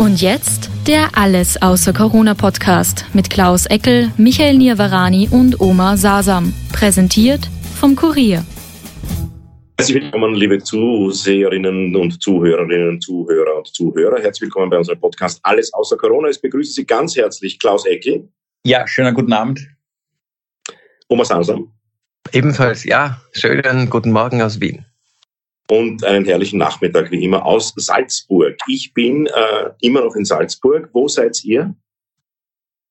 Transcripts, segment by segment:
Und jetzt der Alles außer Corona Podcast mit Klaus Eckel, Michael Nirvarani und Oma Sasam. Präsentiert vom Kurier. Herzlich willkommen, liebe Zuseherinnen und Zuhörerinnen, Zuhörer und Zuhörer. Herzlich willkommen bei unserem Podcast Alles außer Corona. Ich begrüße Sie ganz herzlich, Klaus Eckel. Ja, schönen guten Abend. Oma Sasam. Ebenfalls, ja, schönen guten Morgen aus Wien und einen herrlichen Nachmittag wie immer aus Salzburg. Ich bin äh, immer noch in Salzburg. Wo seid ihr?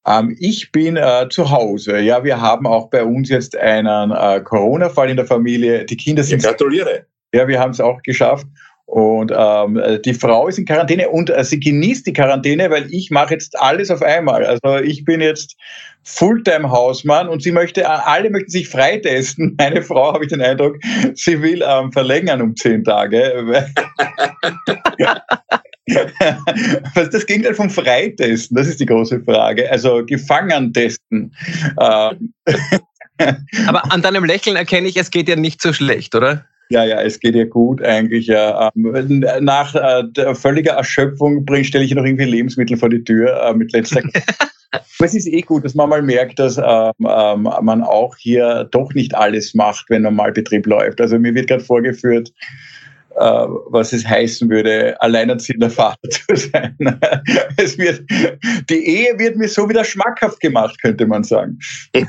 Ähm, ich bin äh, zu Hause. Ja, wir haben auch bei uns jetzt einen äh, Corona-Fall in der Familie. Die Kinder sind. Ich gratuliere. Ja, wir haben es auch geschafft. Und ähm, die Frau ist in Quarantäne und äh, sie genießt die Quarantäne, weil ich mache jetzt alles auf einmal. Also ich bin jetzt Fulltime-Hausmann und sie möchte, äh, alle möchten sich freitesten. Meine Frau, habe ich den Eindruck, sie will ähm, verlängern um zehn Tage. Was das Gegenteil vom Freitesten? Das ist die große Frage. Also gefangen testen. Ähm. Aber an deinem Lächeln erkenne ich, es geht ja nicht so schlecht, oder? Ja, ja, es geht ja gut eigentlich. Ja. Ähm, nach äh, völliger Erschöpfung stelle ich noch irgendwie Lebensmittel vor die Tür äh, mit letzter. Aber es ist eh gut, dass man mal merkt, dass ähm, ähm, man auch hier doch nicht alles macht, wenn Normalbetrieb läuft. Also mir wird gerade vorgeführt, äh, was es heißen würde, alleinerziehender Vater zu sein. es wird, die Ehe wird mir so wieder schmackhaft gemacht, könnte man sagen.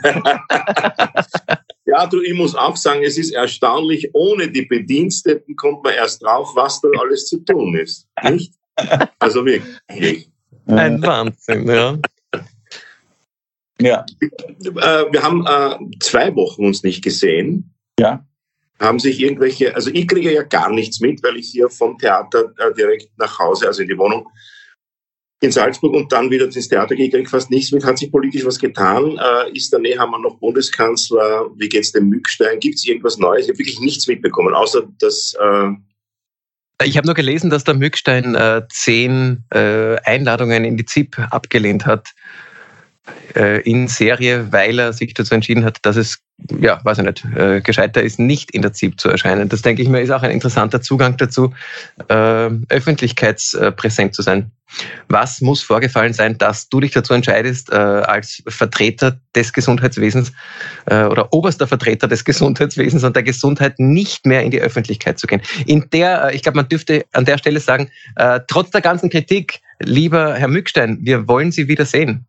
Ja, du, ich muss auch sagen, es ist erstaunlich, ohne die Bediensteten kommt man erst drauf, was da alles zu tun ist. Nicht? Also wirklich. Ein Wahnsinn, ja. Ja. Äh, wir haben äh, zwei Wochen uns nicht gesehen. Ja. Haben sich irgendwelche, also ich kriege ja gar nichts mit, weil ich hier vom Theater äh, direkt nach Hause, also in die Wohnung, in Salzburg und dann wieder ins Theater kriege fast nichts mit. Hat sich politisch was getan? Äh, ist der Nehammer noch Bundeskanzler? Wie geht's dem Mückstein? Gibt es irgendwas Neues? Ich habe wirklich nichts mitbekommen, außer dass... Äh ich habe nur gelesen, dass der Mückstein äh, zehn äh, Einladungen in die ZIP abgelehnt hat äh, in Serie, weil er sich dazu entschieden hat, dass es ja, weiß ich nicht, äh, gescheiter ist, nicht in der ZIP zu erscheinen. Das denke ich mir ist auch ein interessanter Zugang dazu, äh, öffentlichkeitspräsent zu sein. Was muss vorgefallen sein, dass du dich dazu entscheidest, äh, als Vertreter des Gesundheitswesens äh, oder oberster Vertreter des Gesundheitswesens und der Gesundheit nicht mehr in die Öffentlichkeit zu gehen? In der, äh, ich glaube, man dürfte an der Stelle sagen, äh, trotz der ganzen Kritik, lieber Herr Mückstein, wir wollen Sie wieder sehen.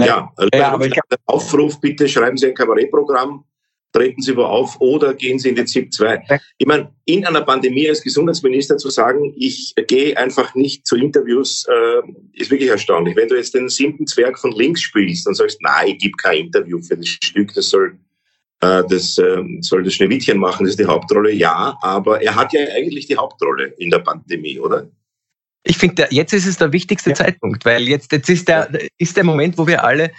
Ja, also ja aber ich der Aufruf, bitte schreiben Sie ein Kabarettprogramm, treten Sie wo auf oder gehen Sie in die ZIP 2. Ich meine, in einer Pandemie als Gesundheitsminister zu sagen, ich gehe einfach nicht zu Interviews, äh, ist wirklich erstaunlich. Wenn du jetzt den siebten Zwerg von links spielst und sagst, nein, ich gebe kein Interview für das Stück, das soll äh, das äh, soll das Schneewittchen machen, das ist die Hauptrolle, ja, aber er hat ja eigentlich die Hauptrolle in der Pandemie, oder? Ich finde, jetzt ist es der wichtigste ja. Zeitpunkt, weil jetzt, jetzt ist, der, ist der Moment, wo wir alle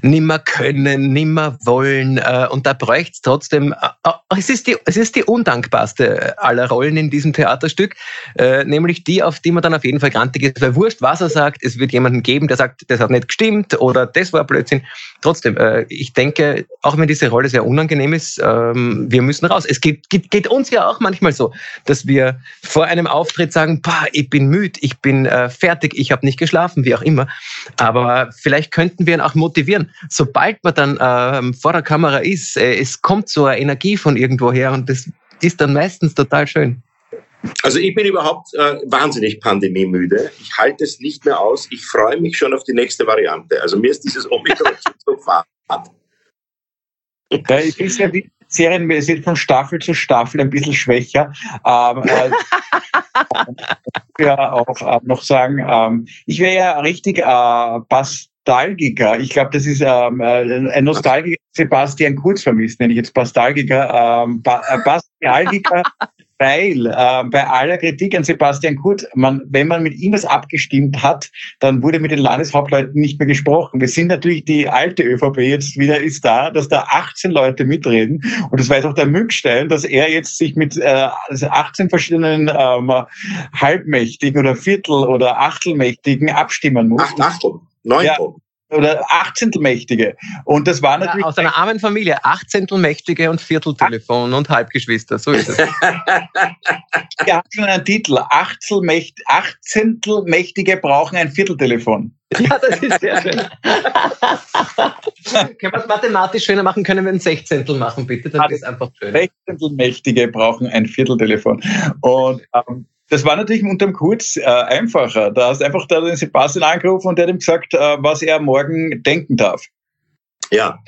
nimmer können, nimmer wollen. Äh, und da bräuchte es trotzdem, äh, äh, es, ist die, es ist die undankbarste aller Rollen in diesem Theaterstück, äh, nämlich die, auf die man dann auf jeden Fall grantig ist. Weil wurscht, was er sagt, es wird jemanden geben, der sagt, das hat nicht gestimmt oder das war Blödsinn. Trotzdem, äh, ich denke, auch wenn diese Rolle sehr unangenehm ist, ähm, wir müssen raus. Es geht, geht, geht uns ja auch manchmal so, dass wir vor einem Auftritt sagen, bah, ich bin müde, ich bin äh, fertig, ich habe nicht geschlafen, wie auch immer. Aber vielleicht könnten wir ihn auch motivieren. Sobald man dann äh, vor der Kamera ist, äh, es kommt so eine Energie von irgendwoher und das ist dann meistens total schön. Also ich bin überhaupt äh, wahnsinnig pandemiemüde. Ich halte es nicht mehr aus. Ich freue mich schon auf die nächste Variante. Also mir ist dieses Omikron so fad. Ja, ich ist ja wie Serien, wir sind von Staffel zu Staffel ein bisschen schwächer. Ähm, äh, ja auch äh, noch sagen, ähm, ich wäre ja richtig äh, Bastalgiker. Ich glaube, das ist ähm, äh, ein Nostalgiker Sebastian Kurz vermisst, nenne ich jetzt Bastalgiker. Ähm, ba äh, Bastalgiker weil äh, bei aller Kritik an Sebastian Kurz, man, wenn man mit ihm was abgestimmt hat, dann wurde mit den Landeshauptleuten nicht mehr gesprochen. Wir sind natürlich die alte ÖVP jetzt wieder ist da, dass da 18 Leute mitreden und das weiß auch der Mückstein, dass er jetzt sich mit äh, 18 also verschiedenen ähm, Halbmächtigen oder Viertel- oder Achtelmächtigen abstimmen muss. Acht Achtel, neun ja oder Achtzehntelmächtige. Und das war natürlich. Ja, aus einer armen Familie, Achtzehntelmächtige und Vierteltelefon und Halbgeschwister, so ist es. Wir haben schon einen Titel. Achtzehntelmächtige brauchen ein Vierteltelefon. Ja, das ist sehr schön. können wir es mathematisch schöner machen, können wir ein Sechzehntel machen, bitte? Dann ist einfach schön. Sechzehntelmächtige brauchen ein Vierteltelefon. Und ähm, das war natürlich unterm Kurz äh, einfacher. Da hast einfach da den Sebastian angerufen und der hat ihm gesagt, äh, was er morgen denken darf. Ja,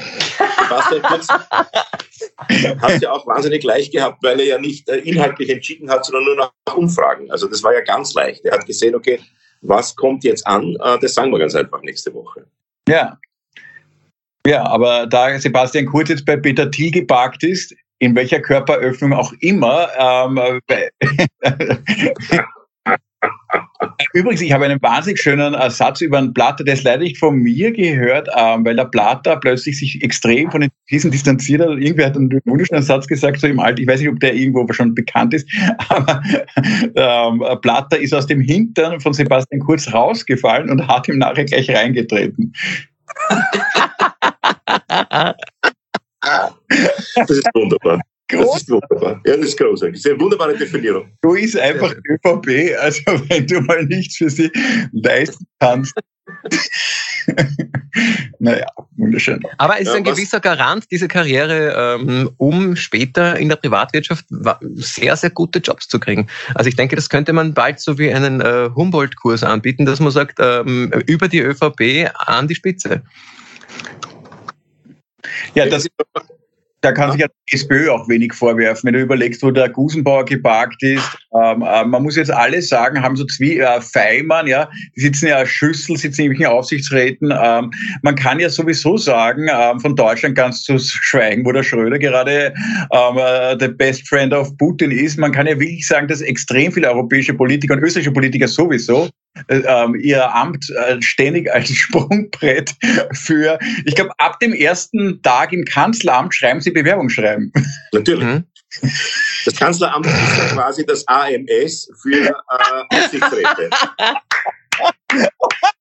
Sebastian Kurz hat ja auch wahnsinnig leicht gehabt, weil er ja nicht äh, inhaltlich entschieden hat, sondern nur nach Umfragen. Also das war ja ganz leicht. Er hat gesehen, okay, was kommt jetzt an? Äh, das sagen wir ganz einfach nächste Woche. Ja. Ja, aber da Sebastian Kurz jetzt bei Peter Thiel geparkt ist, in welcher Körperöffnung auch immer. Ähm, Übrigens, ich habe einen wahnsinnig schönen Satz über einen Platter, der ist leider nicht von mir gehört, ähm, weil der Platter plötzlich sich extrem von den Krisen distanziert hat. Irgendwer hat einen wunderschönen Satz gesagt, so im Alter, ich weiß nicht, ob der irgendwo schon bekannt ist, aber ähm, Platter ist aus dem Hintern von Sebastian Kurz rausgefallen und hat ihm nachher gleich reingetreten. Das ist wunderbar. Das ist wunderbar. Ja, das ist großartig. Das ist eine wunderbare Definierung. Du ist einfach ÖVP, also wenn du mal nichts für sie leisten kannst. naja, wunderschön. Aber es ist ja, ein gewisser Garant, diese Karriere, ähm, um später in der Privatwirtschaft sehr, sehr gute Jobs zu kriegen. Also ich denke, das könnte man bald so wie einen äh, Humboldt-Kurs anbieten, dass man sagt, ähm, über die ÖVP an die Spitze. Ja, das, da kann sich ja die SPÖ auch wenig vorwerfen, wenn du überlegst, wo der Gusenbauer geparkt ist. Ähm, äh, man muss jetzt alles sagen, haben so zwei äh, Feimann, ja, die sitzen ja Schüssel, sitzen in irgendwelchen Aufsichtsräten. Ähm, man kann ja sowieso sagen, ähm, von Deutschland ganz zu schweigen, wo der Schröder gerade ähm, äh, der Best Friend of Putin ist. Man kann ja wirklich sagen, dass extrem viele europäische Politiker und österreichische Politiker sowieso ihr Amt äh, ständig als Sprungbrett für, ich glaube, ab dem ersten Tag im Kanzleramt schreiben sie Bewerbungsschreiben. Natürlich. Mhm. Das Kanzleramt ist ja quasi das AMS für äh, Aufsichtsräte.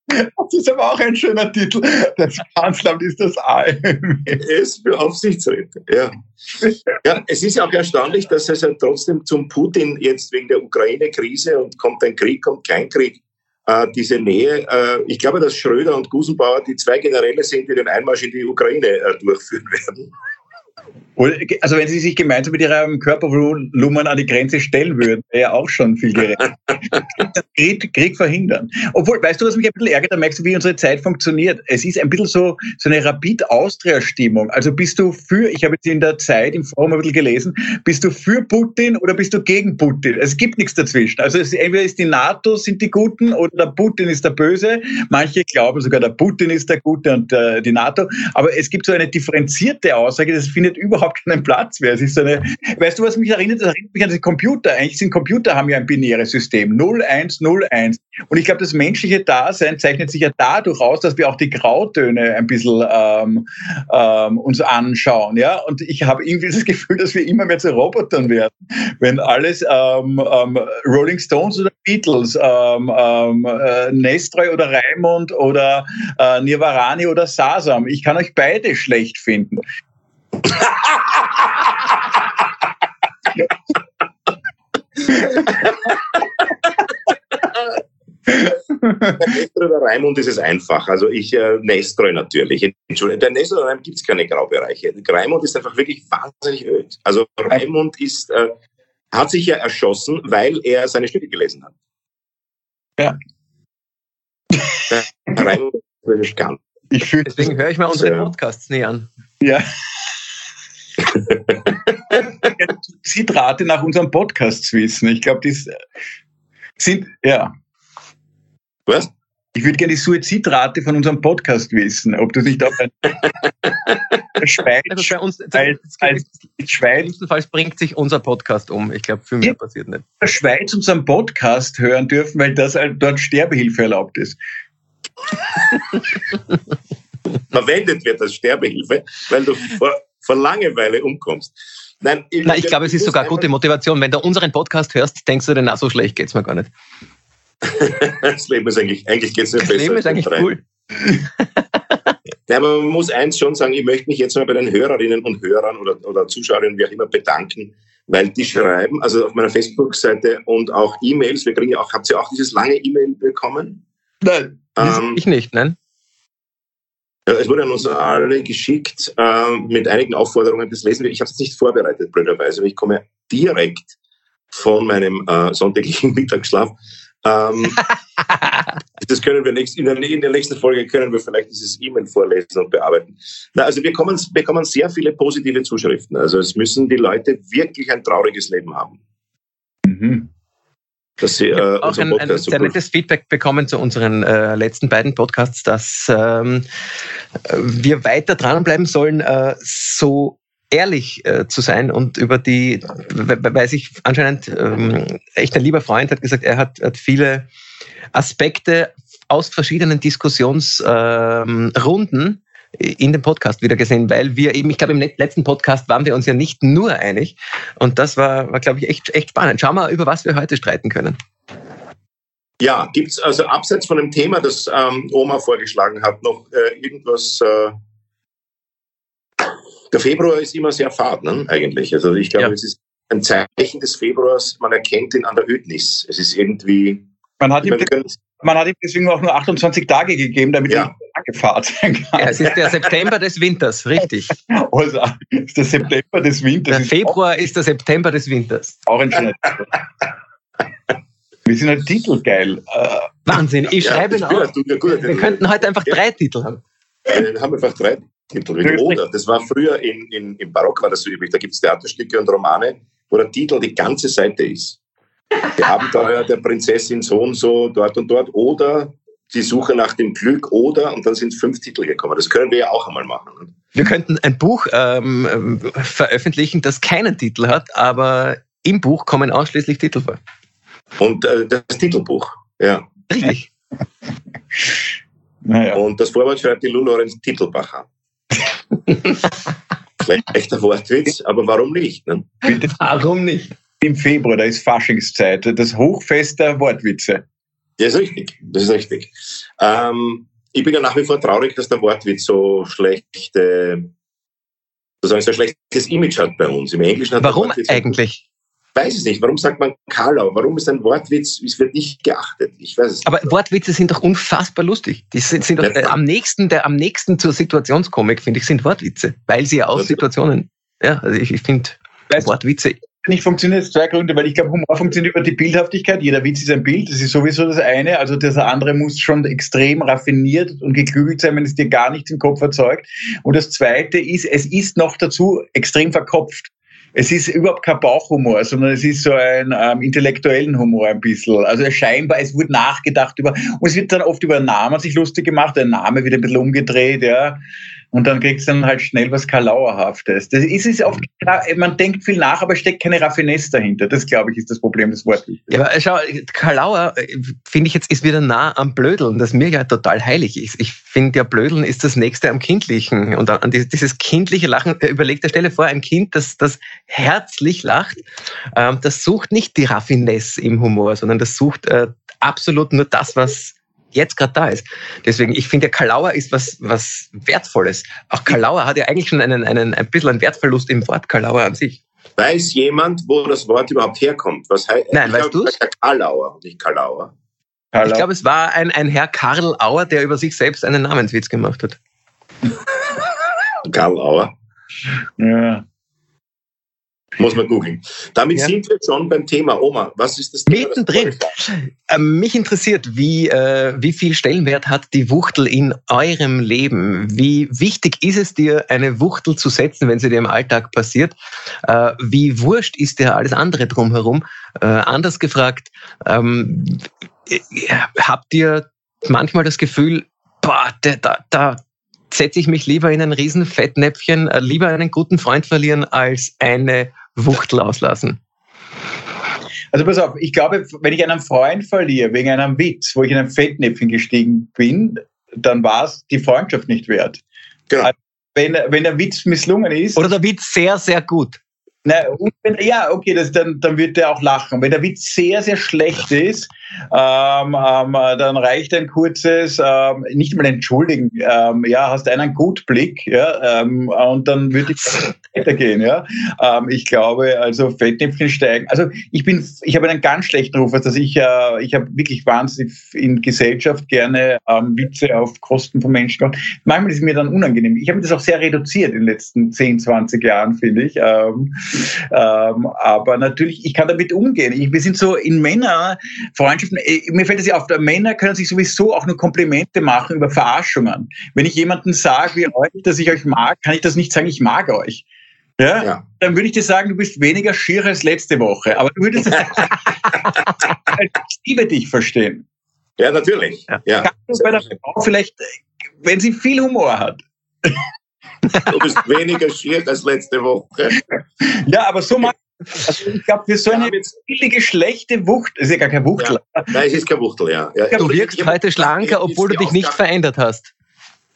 Das ist aber auch ein schöner Titel. Das Kanzleramt ist das AMS für Aufsichtsräte. Ja. ja, es ist ja auch erstaunlich, dass es ja trotzdem zum Putin jetzt wegen der Ukraine-Krise und kommt ein Krieg, kommt kein Krieg, äh, diese Nähe. Äh, ich glaube, dass Schröder und Gusenbauer die zwei Generäle sind, die den Einmarsch in die Ukraine äh, durchführen werden. Also wenn Sie sich gemeinsam mit Ihrem Körpervolumen an die Grenze stellen würden, wäre ja auch schon viel gerecht. Krieg, Krieg, verhindern. Obwohl, weißt du, was mich ein bisschen ärgert? Da merkst du, wie unsere Zeit funktioniert. Es ist ein bisschen so, so eine Rapid-Austria-Stimmung. Also bist du für, ich habe jetzt in der Zeit im Forum ein bisschen gelesen, bist du für Putin oder bist du gegen Putin? Es gibt nichts dazwischen. Also es, entweder ist die NATO sind die Guten oder der Putin ist der Böse. Manche glauben sogar, der Putin ist der Gute und äh, die NATO. Aber es gibt so eine differenzierte Aussage, das findet überhaupt keinen Platz mehr. Es ist eine, weißt du, was mich erinnert? Das erinnert mich an die Computer. Eigentlich sind Computer haben ja ein binäres System. 0, 1, 0, 1. Und ich glaube, das menschliche Dasein zeichnet sich ja dadurch aus, dass wir auch die Grautöne ein bisschen ähm, ähm, uns anschauen. Ja? Und ich habe irgendwie das Gefühl, dass wir immer mehr zu Robotern werden. Wenn alles ähm, ähm, Rolling Stones oder Beatles, ähm, ähm, äh, Nestroy oder Raimund oder äh, Nirvarani oder Sasam, ich kann euch beide schlecht finden der oder Raimund ist es einfach. Also ich, äh, Nestroy natürlich. Entschuldigung, bei Nestroy oder Raimund gibt es keine Graubereiche. Raimund ist einfach wirklich wahnsinnig öd. Also Raimund ist, äh, hat sich ja erschossen, weil er seine Stücke gelesen hat. Ja. Raimund ist ganz. Ich Deswegen höre ich mal unsere Podcasts nie an. Ja. Zitrate nach unserem Podcast wissen. Ich glaube, die sind, ja. Was? Ich würde gerne die Suizidrate von unserem Podcast wissen, ob du nicht auch ein Schweiz, also bei uns, als, als Schweiz, jedenfalls bringt sich unser Podcast um. Ich glaube, für mich passiert nicht. In der Schweiz unseren Podcast hören dürfen, weil das halt dort Sterbehilfe erlaubt ist. Verwendet wird als Sterbehilfe, weil du vor, vor Langeweile umkommst. Nein, ich, Nein, ich glaube, es ist sogar gute Motivation. Wenn du unseren Podcast hörst, denkst du dir, na, so schlecht geht's mir gar nicht. das Leben ist eigentlich, eigentlich geht's nicht das besser. Das Leben ist eigentlich cool. ja, aber man muss eins schon sagen, ich möchte mich jetzt mal bei den Hörerinnen und Hörern oder, oder Zuschauerinnen, wie auch immer, bedanken, weil die schreiben, also auf meiner Facebook-Seite und auch E-Mails, wir kriegen ja auch, habt ihr auch dieses lange E-Mail bekommen? Nein, ähm, ich nicht, nein. Ja, es wurde an uns alle geschickt äh, mit einigen Aufforderungen. Das lesen wir. Ich habe es nicht vorbereitet, blöderweise, ich komme direkt von meinem äh, sonntäglichen Mittagsschlaf. Ähm, das können wir nächst, in, der, in der nächsten Folge können wir vielleicht dieses E-Mail vorlesen und bearbeiten. Na, also wir bekommen, bekommen sehr viele positive Zuschriften. Also es müssen die Leute wirklich ein trauriges Leben haben. Mhm dass Sie äh, auch ein, ein sehr nettes Feedback bekommen zu unseren äh, letzten beiden Podcasts, dass ähm, wir weiter dranbleiben sollen, äh, so ehrlich äh, zu sein und über die, weil sich anscheinend ähm, echt ein lieber Freund hat gesagt, er hat, hat viele Aspekte aus verschiedenen Diskussionsrunden ähm, in dem Podcast wieder gesehen, weil wir eben, ich glaube, im letzten Podcast waren wir uns ja nicht nur einig. Und das war, war glaube ich, echt, echt spannend. Schauen wir, über was wir heute streiten können. Ja, gibt es also abseits von dem Thema, das ähm, Oma vorgeschlagen hat, noch äh, irgendwas? Äh, der Februar ist immer sehr fad, ne, eigentlich. Also ich glaube, ja. es ist ein Zeichen des Februars, man erkennt ihn an der Ödnis. Es ist irgendwie. Man hat, ihm, man hat ihm deswegen auch nur 28 Tage gegeben, damit ja. Sein kann. Ja, es ist der September des Winters, richtig. Also, es ist der September des Winters. Der Februar ist, ist der September des Winters. Auch ein schöner Wir sind halt titelgeil. Äh, Wahnsinn, ich ja, schreibe ihn auf. Wir könnten heute einfach drei Titel haben. Wir haben einfach drei Titel. Oder, das war früher in, in, im Barock war das so üblich. Da gibt es Theaterstücke und Romane, wo der Titel die ganze Seite ist. Die Abenteuer der Prinzessin so und so, dort und dort. Oder die Suche nach dem Glück oder, und dann sind fünf Titel gekommen. Das können wir ja auch einmal machen. Wir könnten ein Buch ähm, veröffentlichen, das keinen Titel hat, aber im Buch kommen ausschließlich Titel vor. Und äh, das Titelbuch, ja. Richtig. naja. Und das Vorwort schreibt die Lou Lorenz Titelbacher. Vielleicht echter Wortwitz, aber warum nicht? Ne? Bitte, warum nicht? Im Februar, da ist Faschingszeit, das Hochfest der Wortwitze. Ja, ist richtig. Das ist richtig. Ähm, ich bin ja nach wie vor traurig, dass der Wortwitz so schlechte, sozusagen so ein schlechtes Image hat bei uns. Im Englischen hat Warum eigentlich? weiß es nicht. Warum sagt man Karlau? Warum ist ein Wortwitz, es wird nicht geachtet? Ich weiß es nicht. Aber Wortwitze sind doch unfassbar lustig. Die sind, sind doch, äh, am nächsten, der am nächsten zur Situationskomik, finde ich, sind Wortwitze. Weil sie ja aus Situationen, ja, also ich, ich finde Wortwitze nicht funktioniert, zwei Gründe, weil ich glaube, Humor funktioniert über die Bildhaftigkeit. Jeder Witz ist ein Bild, das ist sowieso das eine. Also das andere muss schon extrem raffiniert und geklügelt sein, wenn es dir gar nichts im Kopf erzeugt. Und das zweite ist, es ist noch dazu extrem verkopft es ist überhaupt kein Bauchhumor, sondern es ist so ein ähm, intellektuellen Humor ein bisschen. Also scheinbar, es wird nachgedacht über, und es wird dann oft über Namen sich lustig gemacht, der Name wird ein bisschen umgedreht, ja. Und dann kriegst du dann halt schnell was Karlauerhaftes. Das ist es oft, man denkt viel nach, aber steckt keine Raffinesse dahinter. Das, glaube ich, ist das Problem des Wortes. Ja, aber schau, Karlauer, äh, finde ich jetzt, ist wieder nah am Blödeln, das mir ja total heilig ist. Ich finde ja, Blödeln ist das Nächste am Kindlichen. Und an dieses kindliche Lachen, äh, überleg dir, stelle vor, ein Kind, das, das herzlich lacht, ähm, das sucht nicht die Raffinesse im Humor, sondern das sucht äh, absolut nur das, was jetzt gerade da ist. Deswegen, ich finde, Kalauer ist was, was Wertvolles. Auch Kalauer hat ja eigentlich schon einen, einen, ein bisschen einen Wertverlust im Wort Kalauer an sich. Weiß jemand, wo das Wort überhaupt herkommt? Was heißt, Nein, weißt du es? Karlauer, nicht Kalauer. Ich glaube, es war ein, ein Herr Karl Auer, der über sich selbst einen Namenswitz gemacht hat. Karl Auer. Ja. Muss man googeln. Damit ja. sind wir schon beim Thema. Oma, was ist das Thema? Mittendrin. Ähm, mich interessiert, wie, äh, wie viel Stellenwert hat die Wuchtel in eurem Leben? Wie wichtig ist es dir, eine Wuchtel zu setzen, wenn sie dir im Alltag passiert? Äh, wie wurscht ist dir alles andere drumherum? Äh, anders gefragt, ähm, habt ihr manchmal das Gefühl, boah, da, da, setze ich mich lieber in ein riesen Fettnäpfchen, äh, lieber einen guten Freund verlieren, als eine Wuchtel auslassen. Also pass auf, ich glaube, wenn ich einen Freund verliere wegen einem Witz, wo ich in ein Fettnäpfchen gestiegen bin, dann war es die Freundschaft nicht wert. Genau. Also wenn, wenn der Witz misslungen ist. Oder der Witz sehr, sehr gut. Na, wenn, ja, okay, das, dann, dann wird der auch lachen. Wenn der Witz sehr, sehr schlecht ist, ähm, ähm, dann reicht ein kurzes, ähm, nicht mal entschuldigen, ähm, ja, hast einen Gutblick, ja, ähm, und dann würde ich weitergehen, ja. Ähm, ich glaube, also Fettnäpfchen steigen. Also ich bin, ich habe einen ganz schlechten Ruf, also ich, äh, ich habe wirklich wahnsinnig in Gesellschaft gerne ähm, Witze auf Kosten von Menschen gemacht. Manchmal ist es mir dann unangenehm. Ich habe das auch sehr reduziert in den letzten 10, 20 Jahren, finde ich. Ähm, aber natürlich, ich kann damit umgehen. Ich, wir sind so in Männer, Freundschaften, äh, mir fällt es ja auf, Männer können sich sowieso auch nur Komplimente machen über Verarschungen. Wenn ich jemanden sage wie euch, dass ich euch mag, kann ich das nicht sagen, ich mag euch. Ja? ja. Dann würde ich dir sagen, du bist weniger schier als letzte Woche. Aber du würdest das als liebe dich verstehen. Ja, natürlich. Ja. Kannst du bei der Frau vielleicht, wenn sie viel Humor hat, Du bist weniger schier als letzte Woche. Ja, aber so mal. Also ich glaube, für so eine billige, schlechte Wucht, ist ja gar kein Wuchtel. Ja. Nein, es ist kein Wuchtel, ja. ja. Du wirkst heute schlanker, obwohl du dich nicht verändert hast.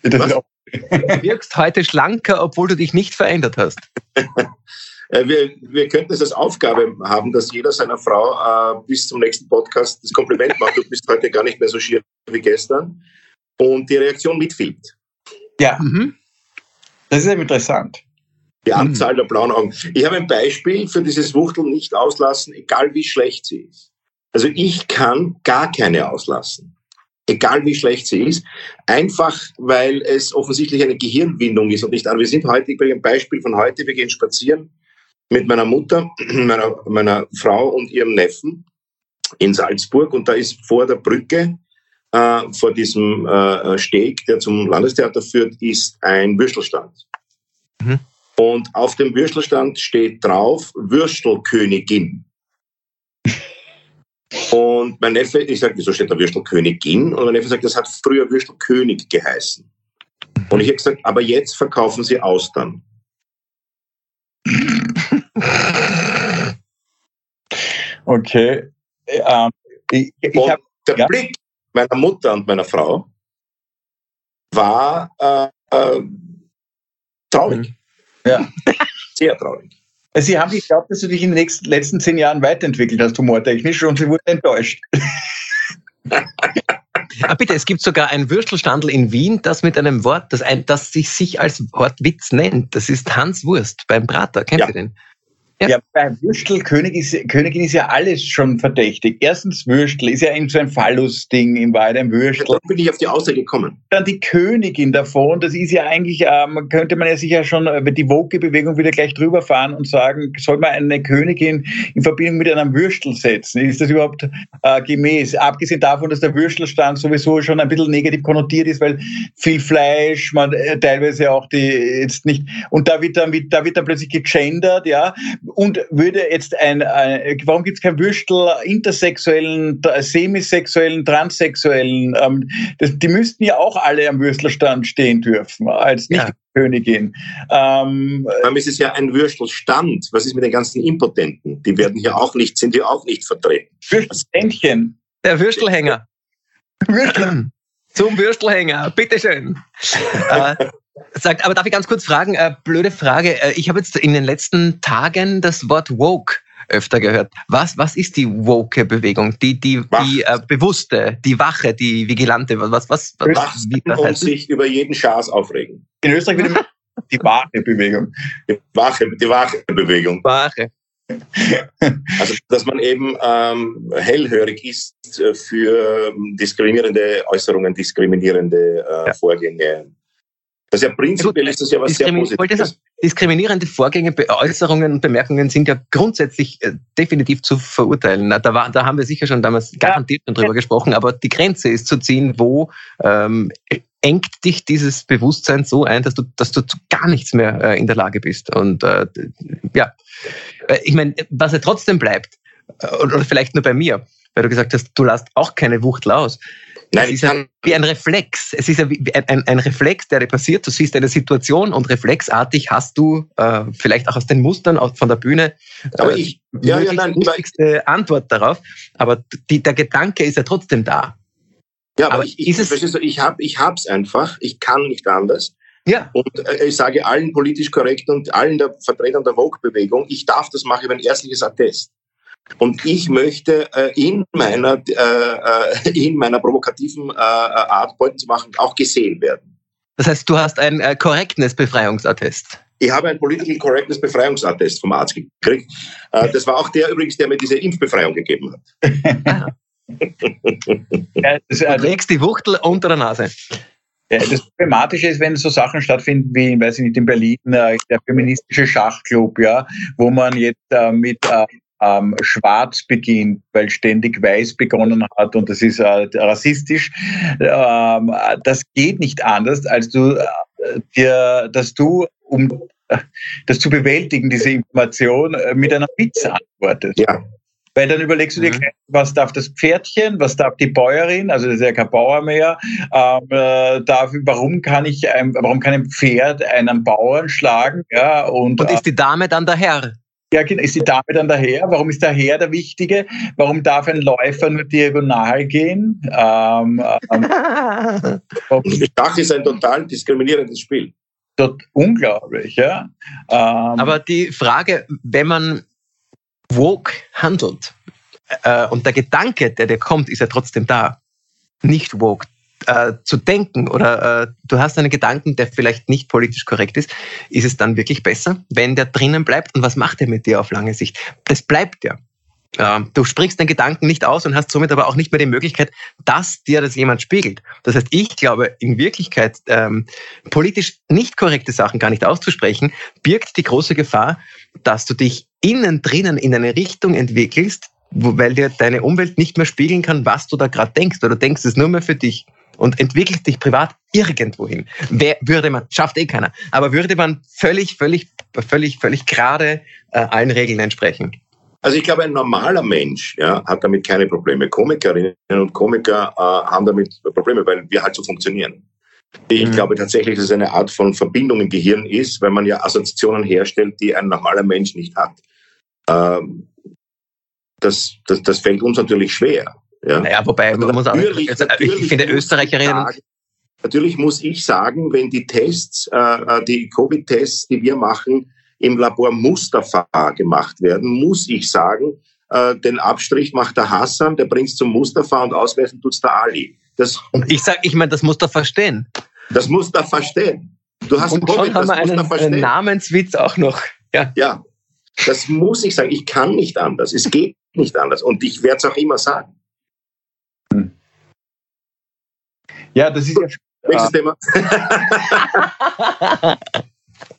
Du wirkst heute schlanker, obwohl du dich nicht verändert hast. Wir, wir könnten es als Aufgabe haben, dass jeder seiner Frau äh, bis zum nächsten Podcast das Kompliment macht, du bist heute gar nicht mehr so schier wie gestern und die Reaktion mitfilmt. Ja. Mhm. Das ist eben interessant. Die mhm. Anzahl der blauen Augen. Ich habe ein Beispiel für dieses Wuchtel nicht auslassen, egal wie schlecht sie ist. Also ich kann gar keine auslassen. Egal wie schlecht sie ist. Einfach, weil es offensichtlich eine Gehirnwindung ist und nicht an. Wir sind heute, ich bringe ein Beispiel von heute, wir gehen spazieren mit meiner Mutter, meiner, meiner Frau und ihrem Neffen in Salzburg und da ist vor der Brücke äh, vor diesem äh, Steg, der zum Landestheater führt, ist ein Würstelstand. Mhm. Und auf dem Würstelstand steht drauf Würstelkönigin. Und mein Neffe, ich sage, wieso steht da Würstelkönigin? Und mein Neffe sagt, das hat früher Würstelkönig geheißen. Und ich habe gesagt, aber jetzt verkaufen sie Austern. Okay. Ähm, ich, ich hab, der ja. Blick meiner Mutter und meiner Frau war äh, äh, traurig. Mhm. Ja. Sehr traurig. Sie haben geglaubt, dass du dich in den nächsten, letzten zehn Jahren weiterentwickelt hast, humortechnisch, und sie wurden enttäuscht. ah, bitte, es gibt sogar ein Würstelstandel in Wien, das mit einem Wort, das, ein, das sich, sich als Wortwitz nennt. Das ist Hans Wurst beim Prater. Kennt ja. ihr den? Ja, ja bei Würstel, König ist, Königin ist ja alles schon verdächtig. Erstens Würstel ist ja so ein Phallus-Ding im Wald, ein Würstel. Da bin ich auf die Aussage gekommen. Dann die Königin davon, das ist ja eigentlich, ähm, könnte man ja sicher schon über die Woke-Bewegung wieder gleich drüber fahren und sagen, soll man eine Königin in Verbindung mit einem Würstel setzen? Ist das überhaupt äh, gemäß? Abgesehen davon, dass der Würstelstand sowieso schon ein bisschen negativ konnotiert ist, weil viel Fleisch, man äh, teilweise auch die jetzt nicht, und da wird dann, da wird dann plötzlich gegendert, ja und würde jetzt ein, ein warum gibt es kein Würstel intersexuellen, semisexuellen, transsexuellen? Ähm, das, die müssten ja auch alle am Würstelstand stehen dürfen, als nicht ja. Königin. Ähm, Aber es ist ja ein Würstelstand. Was ist mit den ganzen Impotenten? Die werden hier auch nicht, sind hier auch nicht vertreten. Würstelständchen. Der Würstelhänger. Würstel. Zum Würstelhänger, bitteschön. äh, Sagt, aber darf ich ganz kurz fragen, äh, blöde Frage. Äh, ich habe jetzt in den letzten Tagen das Wort woke öfter gehört. Was, was ist die woke Bewegung? Die, die, die äh, bewusste, die wache, die vigilante, was, was, was, was wie das und sich über jeden Schaß aufregen. In Österreich wird die wache Bewegung. Die wache, die wache Bewegung. Wache. Also, dass man eben ähm, hellhörig ist äh, für diskriminierende Äußerungen, diskriminierende äh, ja. Vorgänge, das ist ja prinzipiell ist das ja was sehr Positives. diskriminierende Vorgänge, Äußerungen und Bemerkungen sind ja grundsätzlich äh, definitiv zu verurteilen. Da, war, da haben wir sicher schon damals garantiert ja. drüber gesprochen, aber die Grenze ist zu ziehen, wo ähm, engt dich dieses Bewusstsein so ein, dass du, dass du zu gar nichts mehr äh, in der Lage bist. Und äh, ja, äh, ich meine, was ja trotzdem bleibt, äh, oder vielleicht nur bei mir, weil du gesagt hast, du lässt auch keine Wuchtel aus. Nein, es ist ja wie ein Reflex. Es ist ja wie ein, ein, ein, Reflex, der dir passiert. Du siehst eine Situation und reflexartig hast du äh, vielleicht auch aus den Mustern aus, von der Bühne äh, aber ich, ja, ja, nein, wichtigste Antwort darauf. Aber die, der Gedanke ist ja trotzdem da. Ja, aber, aber ich, ich, ich, ich habe ich hab's einfach. Ich kann nicht anders. Ja. Und äh, ich sage allen politisch korrekt und allen der Vertretern der Vogue-Bewegung, ich darf das machen über ein ärztliches Attest. Und ich möchte äh, in meiner äh, äh in meiner provokativen äh, Art Beuten zu machen auch gesehen werden. Das heißt, du hast ein äh, Correctness-Befreiungsattest. Ich habe ein Political Correctness Befreiungsattest vom Arzt gekriegt. Äh, das war auch der übrigens, der mir diese Impfbefreiung gegeben hat. du trägst die Wuchtel unter der Nase. Das Problematische ist, wenn so Sachen stattfinden wie, weiß ich nicht, in Berlin, äh, der feministische Schachclub, ja, wo man jetzt äh, mit äh, ähm, schwarz beginnt, weil ständig weiß begonnen hat und das ist äh, rassistisch. Ähm, das geht nicht anders, als du äh, dir, dass du um äh, das zu bewältigen, diese Information, äh, mit einer Pizza antwortest. Ja. Weil dann überlegst du dir, mhm. was darf das Pferdchen, was darf die Bäuerin, also das ist ja kein Bauer mehr, ähm, äh, darf, warum kann ich, ein, warum kann ein Pferd einen Bauern schlagen? Ja, und, und ist die Dame dann der Herr? Ja, genau. Ist die Dame dann der Herr? Warum ist der Herr der Wichtige? Warum darf ein Läufer nur diagonal gehen? Ähm, ähm, Schach ist ein total diskriminierendes Spiel. Dort unglaublich, ja. Ähm, Aber die Frage, wenn man woke handelt äh, und der Gedanke, der dir kommt, ist ja trotzdem da, nicht woke äh, zu denken oder äh, du hast einen Gedanken, der vielleicht nicht politisch korrekt ist, ist es dann wirklich besser, wenn der drinnen bleibt? Und was macht er mit dir auf lange Sicht? Das bleibt ja. Ähm, du sprichst den Gedanken nicht aus und hast somit aber auch nicht mehr die Möglichkeit, dass dir das jemand spiegelt. Das heißt, ich glaube, in Wirklichkeit ähm, politisch nicht korrekte Sachen gar nicht auszusprechen, birgt die große Gefahr, dass du dich innen drinnen in eine Richtung entwickelst, weil dir deine Umwelt nicht mehr spiegeln kann, was du da gerade denkst, oder du denkst es nur mehr für dich und entwickelst dich privat irgendwohin. Wer, würde man, schafft eh keiner, aber würde man völlig, völlig, völlig, völlig gerade äh, allen Regeln entsprechen. Also ich glaube, ein normaler Mensch ja, hat damit keine Probleme. Komikerinnen und Komiker äh, haben damit Probleme, weil wir halt so funktionieren. Ich mhm. glaube tatsächlich, dass es eine Art von Verbindung im Gehirn ist, weil man ja Assoziationen herstellt, die ein normaler Mensch nicht hat. Ähm, das, das, das fällt uns natürlich schwer. Ja. Naja, wobei, man muss auch, also, ich finde Österreicherinnen. natürlich muss ich sagen, wenn die Tests, äh, äh, die Covid-Tests, die wir machen, im Labor Mustafa gemacht werden, muss ich sagen, äh, den Abstrich macht der Hassan, der bringt es zum Mustafa und ausweisen tut's der Ali. Das, ich sage, ich meine, das muss er verstehen. Das muss er verstehen. Du hast und Covid, schon haben wir einen, einen Namenswitz auch noch. Ja. ja, das muss ich sagen. Ich kann nicht anders. Es geht nicht anders. Und ich werde es auch immer sagen. Ja, das ist ja. Nächstes äh, Thema.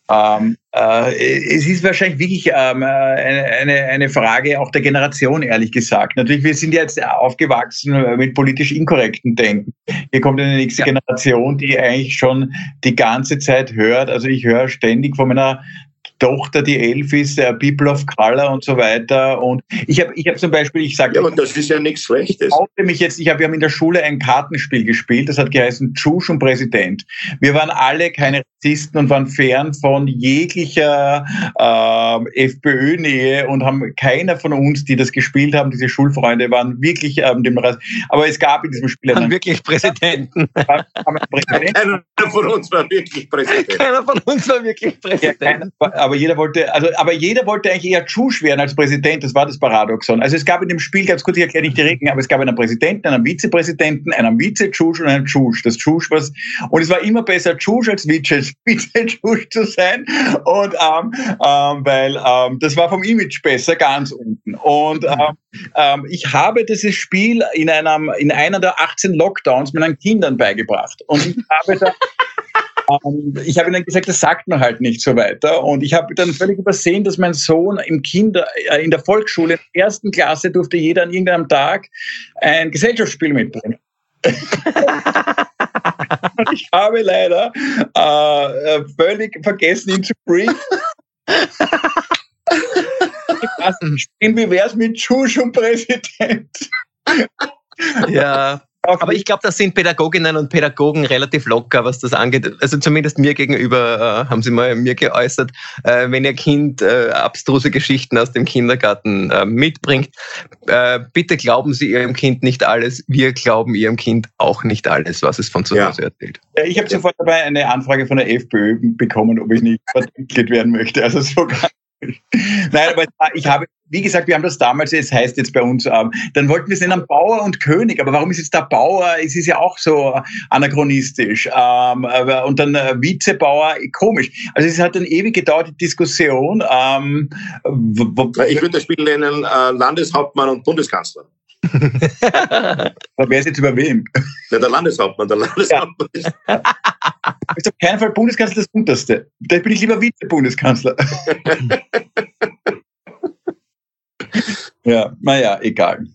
ähm, äh, es ist wahrscheinlich wirklich ähm, eine, eine Frage auch der Generation, ehrlich gesagt. Natürlich, wir sind jetzt aufgewachsen mit politisch inkorrekten Denken. Hier kommt eine nächste ja. Generation, die eigentlich schon die ganze Zeit hört. Also ich höre ständig von meiner Tochter, die elf ist, der People of Color und so weiter. Und ich habe ich hab zum Beispiel, ich sage. Ja, aber das ist ja nichts Schlechtes. Ich mich jetzt, ich hab, wir haben in der Schule ein Kartenspiel gespielt, das hat geheißen Tschusch und Präsident. Wir waren alle keine Rassisten und waren fern von jeglicher äh, FPÖ-Nähe und haben keiner von uns, die das gespielt haben, diese Schulfreunde, waren wirklich ähm, dem Rass Aber es gab in diesem Spiel einen wirklich Präsidenten. Keiner von uns war wirklich Präsident. Keiner von uns war wirklich Präsident. Ja, keiner, aber jeder wollte, also, aber jeder wollte eigentlich eher Tschusch werden als Präsident. Das war das Paradoxon. Also es gab in dem Spiel, ganz kurz, ich erkläre nicht die Regeln, aber es gab einen Präsidenten, einen Vizepräsidenten, einen Vize-Tschusch und einen Tschusch. Das Tschusch was, und es war immer besser Tschusch als Vize-Tschusch zu sein. Und, ähm, ähm, weil, ähm, das war vom Image besser ganz unten. Und, ähm, ähm, ich habe dieses Spiel in einem, in einer der 18 Lockdowns meinen Kindern beigebracht. Und ich habe da, ähm, ich habe ihnen gesagt, das sagt man halt nicht so weiter. Und ich habe dann völlig übersehen, dass mein Sohn im Kinder, äh, in der Volksschule, in der ersten Klasse, durfte jeder an irgendeinem Tag ein Gesellschaftsspiel mitbringen. ich habe leider äh, äh, völlig vergessen, ihn zu briefen. Wie wäre es mit Tschusch und Präsident? ja, aber ich glaube, das sind Pädagoginnen und Pädagogen relativ locker, was das angeht. Also zumindest mir gegenüber äh, haben sie mal mir geäußert, äh, wenn ihr Kind äh, abstruse Geschichten aus dem Kindergarten äh, mitbringt, äh, bitte glauben Sie Ihrem Kind nicht alles. Wir glauben Ihrem Kind auch nicht alles, was es von zu Hause ja. erzählt. Ich habe sofort dabei eine Anfrage von der FPÖ bekommen, ob ich nicht Mitglied werden möchte. Also so Nein, aber ich habe, wie gesagt, wir haben das damals, es heißt jetzt bei uns, ähm, dann wollten wir es nennen Bauer und König. Aber warum ist jetzt der Bauer? Es ist ja auch so anachronistisch. Ähm, und dann äh, Vizebauer, komisch. Also es hat eine ewig gedauerte Diskussion. Ähm, ich würde das Spiel nennen äh, Landeshauptmann und Bundeskanzler. Aber wer ist jetzt über wem? Ja, der Landeshauptmann. Der Landeshauptmann ja. ist. ist auf keinen Fall Bundeskanzler das Unterste. Da bin ich lieber Vize-Bundeskanzler. ja, naja, egal.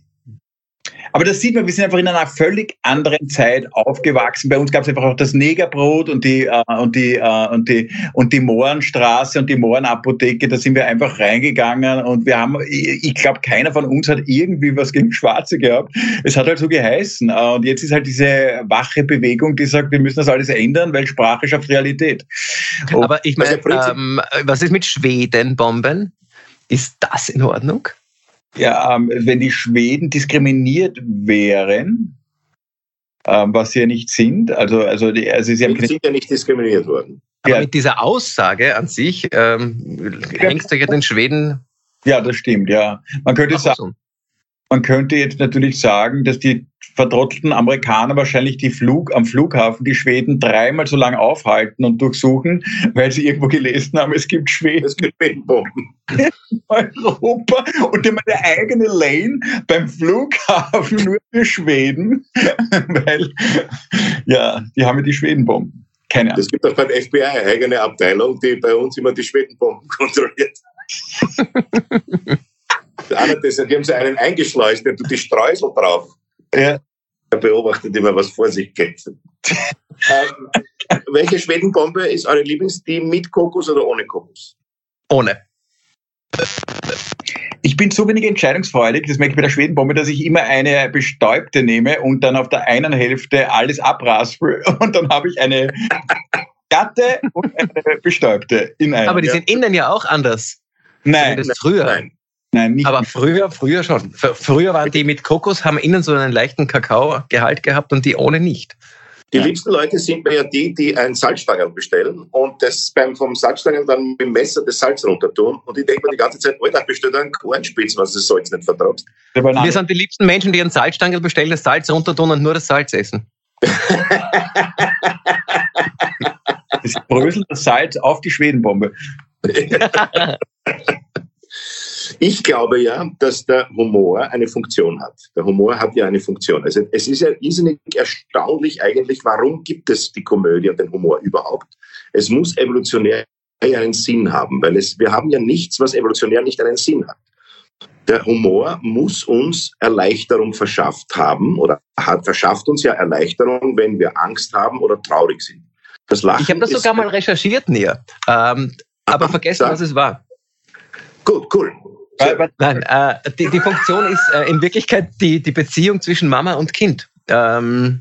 Aber das sieht man, wir sind einfach in einer völlig anderen Zeit aufgewachsen. Bei uns gab es einfach auch das Negerbrot und die, äh, und die, äh, und die, und die Mohrenstraße und die Mohrenapotheke. Da sind wir einfach reingegangen und wir haben, ich, ich glaube, keiner von uns hat irgendwie was gegen Schwarze gehabt. Es hat halt so geheißen. Äh, und jetzt ist halt diese wache Bewegung, die sagt, wir müssen das alles ändern, weil Sprache schafft Realität. Und Aber ich meine, ähm, was ist mit Schwedenbomben? Ist das in Ordnung? Ja, ähm, wenn die Schweden diskriminiert wären, ähm, was sie ja nicht sind, also, also, die, also sie haben sind ja nicht diskriminiert worden. Aber ja. mit dieser Aussage an sich ähm, hängst du ja den Schweden. Ja, das stimmt, ja. Man könnte sagen, man könnte jetzt natürlich sagen, dass die vertrottelten Amerikaner wahrscheinlich die Flug am Flughafen die Schweden dreimal so lange aufhalten und durchsuchen, weil sie irgendwo gelesen haben, es gibt Schweden. Es gibt Schwedenbomben. Europa und die haben eine eigene Lane beim Flughafen nur für Schweden, weil ja, die haben ja die Schwedenbomben. Keine Ahnung. Es gibt auch beim FBI eine eigene Abteilung, die bei uns immer die Schwedenbomben kontrolliert. Die haben so einen eingeschleust, der tut die Streusel drauf. Ja. Er beobachtet immer, was vor sich geht. ähm, welche Schwedenbombe ist eure Lieblings? Die mit Kokos oder ohne Kokos? Ohne. Ich bin so wenig entscheidungsfreudig, das merke ich bei der Schwedenbombe, dass ich immer eine bestäubte nehme und dann auf der einen Hälfte alles abraspel und dann habe ich eine glatte und eine bestäubte in einem. Aber die sind innen ja auch anders. Nein. Das früher. Nein. Nein, nicht. Aber früher, früher schon. Früher waren die mit Kokos, haben innen so einen leichten Kakaogehalt gehabt und die ohne nicht. Die ja. liebsten Leute sind mir ja die, die ein Salzstangen bestellen und das beim vom Salzstangen dann mit dem Messer das Salz runter tun. Und ich denke mir die ganze Zeit, Alter, bestell einen Kornspitz, was du das Salz nicht vertragst. Wir sind die liebsten Menschen, die einen Salzstangen bestellen, das Salz runter tun und nur das Salz essen. das bröselt das Salz auf die Schwedenbombe. Ich glaube ja, dass der Humor eine Funktion hat. Der Humor hat ja eine Funktion. Also es ist ja irrsinnig erstaunlich eigentlich, warum gibt es die Komödie und den Humor überhaupt? Es muss evolutionär einen Sinn haben, weil es, wir haben ja nichts, was evolutionär nicht einen Sinn hat. Der Humor muss uns Erleichterung verschafft haben oder hat verschafft uns ja Erleichterung, wenn wir Angst haben oder traurig sind. Das Lachen ich habe das sogar mal recherchiert, näher, ähm, aber vergessen, was es war. Gut, cool. Nein, äh, die, die Funktion ist äh, in Wirklichkeit die, die Beziehung zwischen Mama und Kind. Ähm,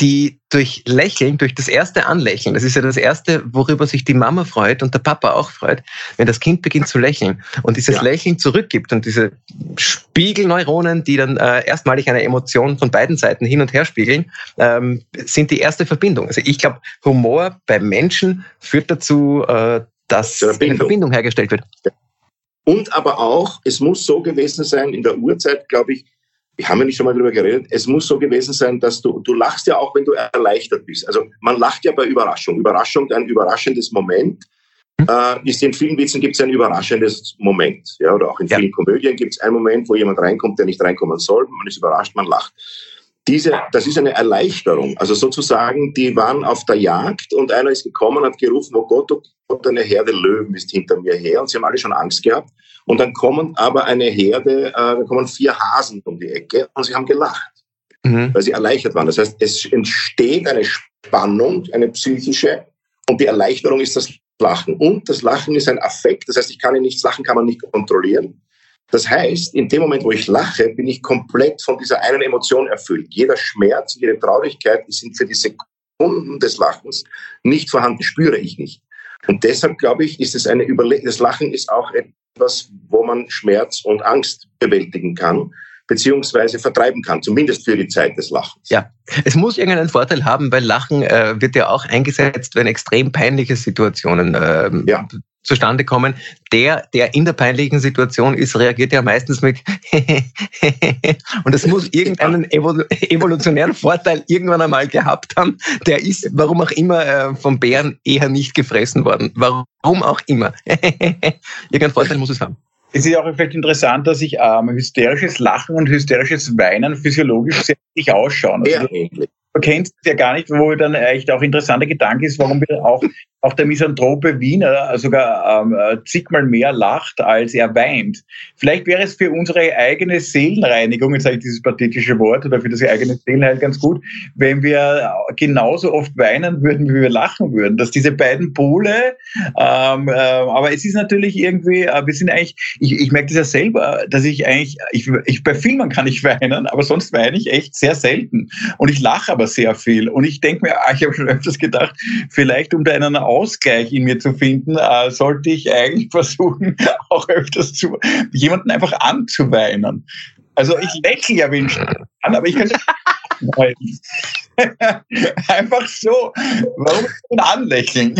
die durch Lächeln, durch das erste Anlächeln, das ist ja das erste, worüber sich die Mama freut und der Papa auch freut, wenn das Kind beginnt zu lächeln und dieses ja. Lächeln zurückgibt und diese Spiegelneuronen, die dann äh, erstmalig eine Emotion von beiden Seiten hin und her spiegeln, ähm, sind die erste Verbindung. Also ich glaube, Humor bei Menschen führt dazu, äh, dass eine Verbindung hergestellt wird. Und aber auch, es muss so gewesen sein, in der Urzeit, glaube ich, wir haben ja nicht schon mal darüber geredet, es muss so gewesen sein, dass du, du lachst ja auch, wenn du erleichtert bist. Also man lacht ja bei Überraschung. Überraschung, ein überraschendes Moment. Mhm. Äh, ist in vielen Witzen gibt es ein überraschendes Moment. Ja, oder auch in vielen ja. Komödien gibt es einen Moment, wo jemand reinkommt, der nicht reinkommen soll. Man ist überrascht, man lacht. Diese, das ist eine Erleichterung. Also sozusagen, die waren auf der Jagd und einer ist gekommen, hat gerufen, oh Gott, oh Gott, eine Herde Löwen ist hinter mir her. Und sie haben alle schon Angst gehabt. Und dann kommen aber eine Herde, äh, da kommen vier Hasen um die Ecke und sie haben gelacht, mhm. weil sie erleichtert waren. Das heißt, es entsteht eine Spannung, eine psychische, und die Erleichterung ist das Lachen. Und das Lachen ist ein Affekt, das heißt, ich kann ihn nicht, Lachen kann man nicht kontrollieren. Das heißt, in dem Moment, wo ich lache, bin ich komplett von dieser einen Emotion erfüllt. Jeder Schmerz, jede Traurigkeit, die sind für die Sekunden des Lachens nicht vorhanden, spüre ich nicht. Und deshalb glaube ich, ist es eine Überlegung, das Lachen ist auch etwas, wo man Schmerz und Angst bewältigen kann beziehungsweise vertreiben kann, zumindest für die Zeit des Lachens. Ja, es muss irgendeinen Vorteil haben, weil Lachen äh, wird ja auch eingesetzt, wenn extrem peinliche Situationen äh, ja zustande kommen. Der, der in der peinlichen Situation ist, reagiert ja meistens mit und es muss irgendeinen evolutionären Vorteil irgendwann einmal gehabt haben. Der ist, warum auch immer, äh, vom Bären eher nicht gefressen worden. Warum auch immer. Irgendeinen Vorteil muss es haben. Es ist auch vielleicht interessant, dass sich ähm, hysterisches Lachen und hysterisches Weinen physiologisch sehr ähnlich ausschauen. Also, du kennst es ja gar nicht, wo dann echt auch interessanter Gedanke ist, warum wir auch auch der Misanthrope Wiener sogar ähm, zigmal mehr lacht, als er weint. Vielleicht wäre es für unsere eigene Seelenreinigung, jetzt sage ich dieses pathetische Wort, oder für das eigene Seelenheil ganz gut, wenn wir genauso oft weinen würden, wie wir lachen würden. Dass diese beiden Pole, ähm, äh, aber es ist natürlich irgendwie, äh, wir sind eigentlich, ich, ich merke das ja selber, dass ich eigentlich, ich, ich bei Filmen kann ich weinen, aber sonst weine ich echt sehr selten. Und ich lache aber sehr viel. Und ich denke mir, ah, ich habe schon öfters gedacht, vielleicht um da einen Ausgleich in mir zu finden, äh, sollte ich eigentlich versuchen, auch öfters zu, jemanden einfach anzuweinen. Also ich lächle ja wenigstens an, aber ich kann Einfach so. Warum anlächeln?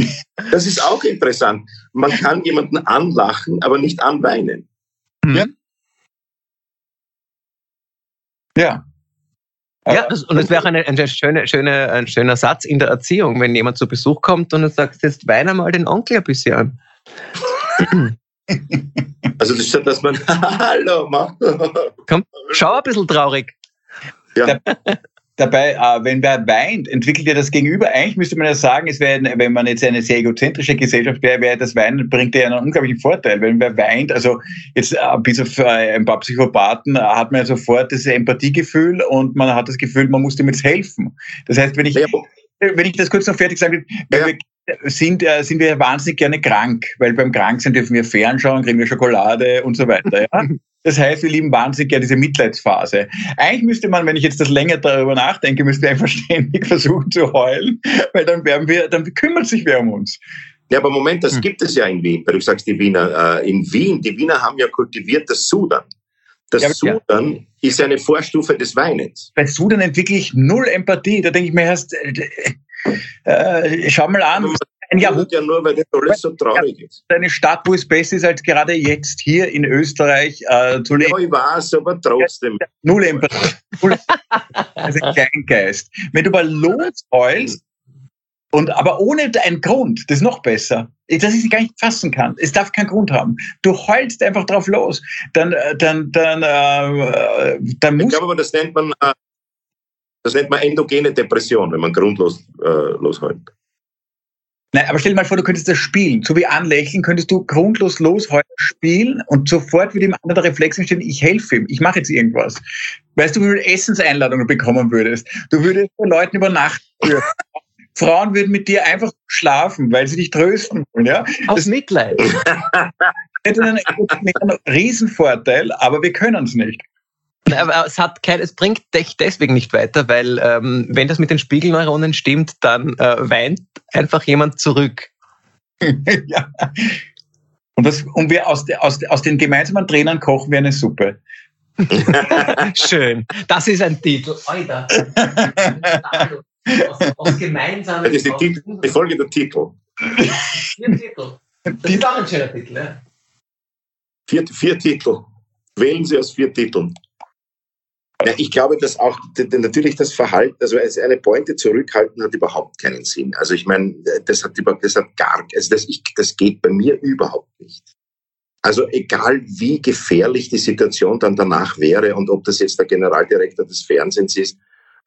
Das ist auch interessant. Man kann jemanden anlachen, aber nicht anweinen. Ja. Ja. Ja, das, und es wäre eine, eine schöne, schöne, ein schöner Satz in der Erziehung, wenn jemand zu Besuch kommt und du sagst, jetzt weine mal den Onkel ein bisschen an. Also das ist dass man Hallo macht. Komm, schau ein bisschen traurig. Ja. Dabei, äh, wenn wer weint, entwickelt ja das Gegenüber. Eigentlich müsste man ja sagen, es wäre, wenn man jetzt eine sehr egozentrische Gesellschaft wäre, wäre das Weinen bringt ja einen unglaublichen Vorteil. Wenn wer weint, also jetzt äh, bis auf äh, ein paar Psychopathen hat man ja sofort das Empathiegefühl und man hat das Gefühl, man muss dem jetzt helfen. Das heißt, wenn ich, ja. wenn ich das kurz noch fertig sage, ja. Sind, sind wir wahnsinnig gerne krank, weil beim Kranksein dürfen wir fernschauen, kriegen wir Schokolade und so weiter. Ja? Das heißt, wir lieben wahnsinnig gerne diese Mitleidsphase. Eigentlich müsste man, wenn ich jetzt das länger darüber nachdenke, müsste wir einfach ständig versuchen zu heulen, weil dann werden wir, dann kümmert sich wer um uns. Ja, aber Moment, das hm. gibt es ja in Wien, weil du sagst die Wiener. Äh, in Wien, die Wiener haben ja kultiviert das Sudern. Das ja, Sudern ja. ist eine Vorstufe des Weinens. Bei Sudern entwickle ich null Empathie. Da denke ich mir erst, äh, äh, schau mal an, ein Jahrhundert. Ja, nur weil das alles so traurig ist. Eine Stadt, wo es besser ist als gerade jetzt hier in Österreich äh, zu leben. Ja, ich weiß, aber trotzdem. Null Empathie. also Kleingeist. Wenn du mal losheulst, und aber ohne einen Grund, das ist noch besser, dass ich sie gar nicht fassen kann. Es darf keinen Grund haben. Du heulst einfach drauf los. Dann, äh, dann, dann, äh, dann muss. Ich glaube aber, das nennt man, äh, das nennt man endogene Depression, wenn man grundlos äh, losheult. Nein, aber stell dir mal vor, du könntest das spielen. So wie anlächeln, könntest du grundlos los heute spielen und sofort würde ihm anderen der Reflex entstehen, ich helfe ihm, ich mache jetzt irgendwas. Weißt du, wie viele Essenseinladungen bekommen würdest? Du würdest bei Leuten übernachten. Frauen würden mit dir einfach schlafen, weil sie dich trösten wollen. Ja? Aus Mitleid. hätte einen, einen Riesenvorteil, aber wir können es nicht. Aber es, hat kein, es bringt dich deswegen nicht weiter, weil ähm, wenn das mit den Spiegelneuronen stimmt, dann äh, weint einfach jemand zurück. ja. Und, das, und wir aus, de, aus, aus den gemeinsamen Trainern kochen wir eine Suppe. Schön. Das ist ein Titel. Alter. aus, aus gemeinsamen das ist die, Titel, die Folge der Titel. Vier Titel. Das ist auch ein schöner Titel, ja. Vier, vier Titel. Wählen Sie aus vier Titeln. Ja, ich glaube, dass auch natürlich das Verhalten, also eine Pointe zurückhalten hat überhaupt keinen Sinn. Also ich meine, das hat das hat gar, also das, ich, das geht bei mir überhaupt nicht. Also egal wie gefährlich die Situation dann danach wäre und ob das jetzt der Generaldirektor des Fernsehens ist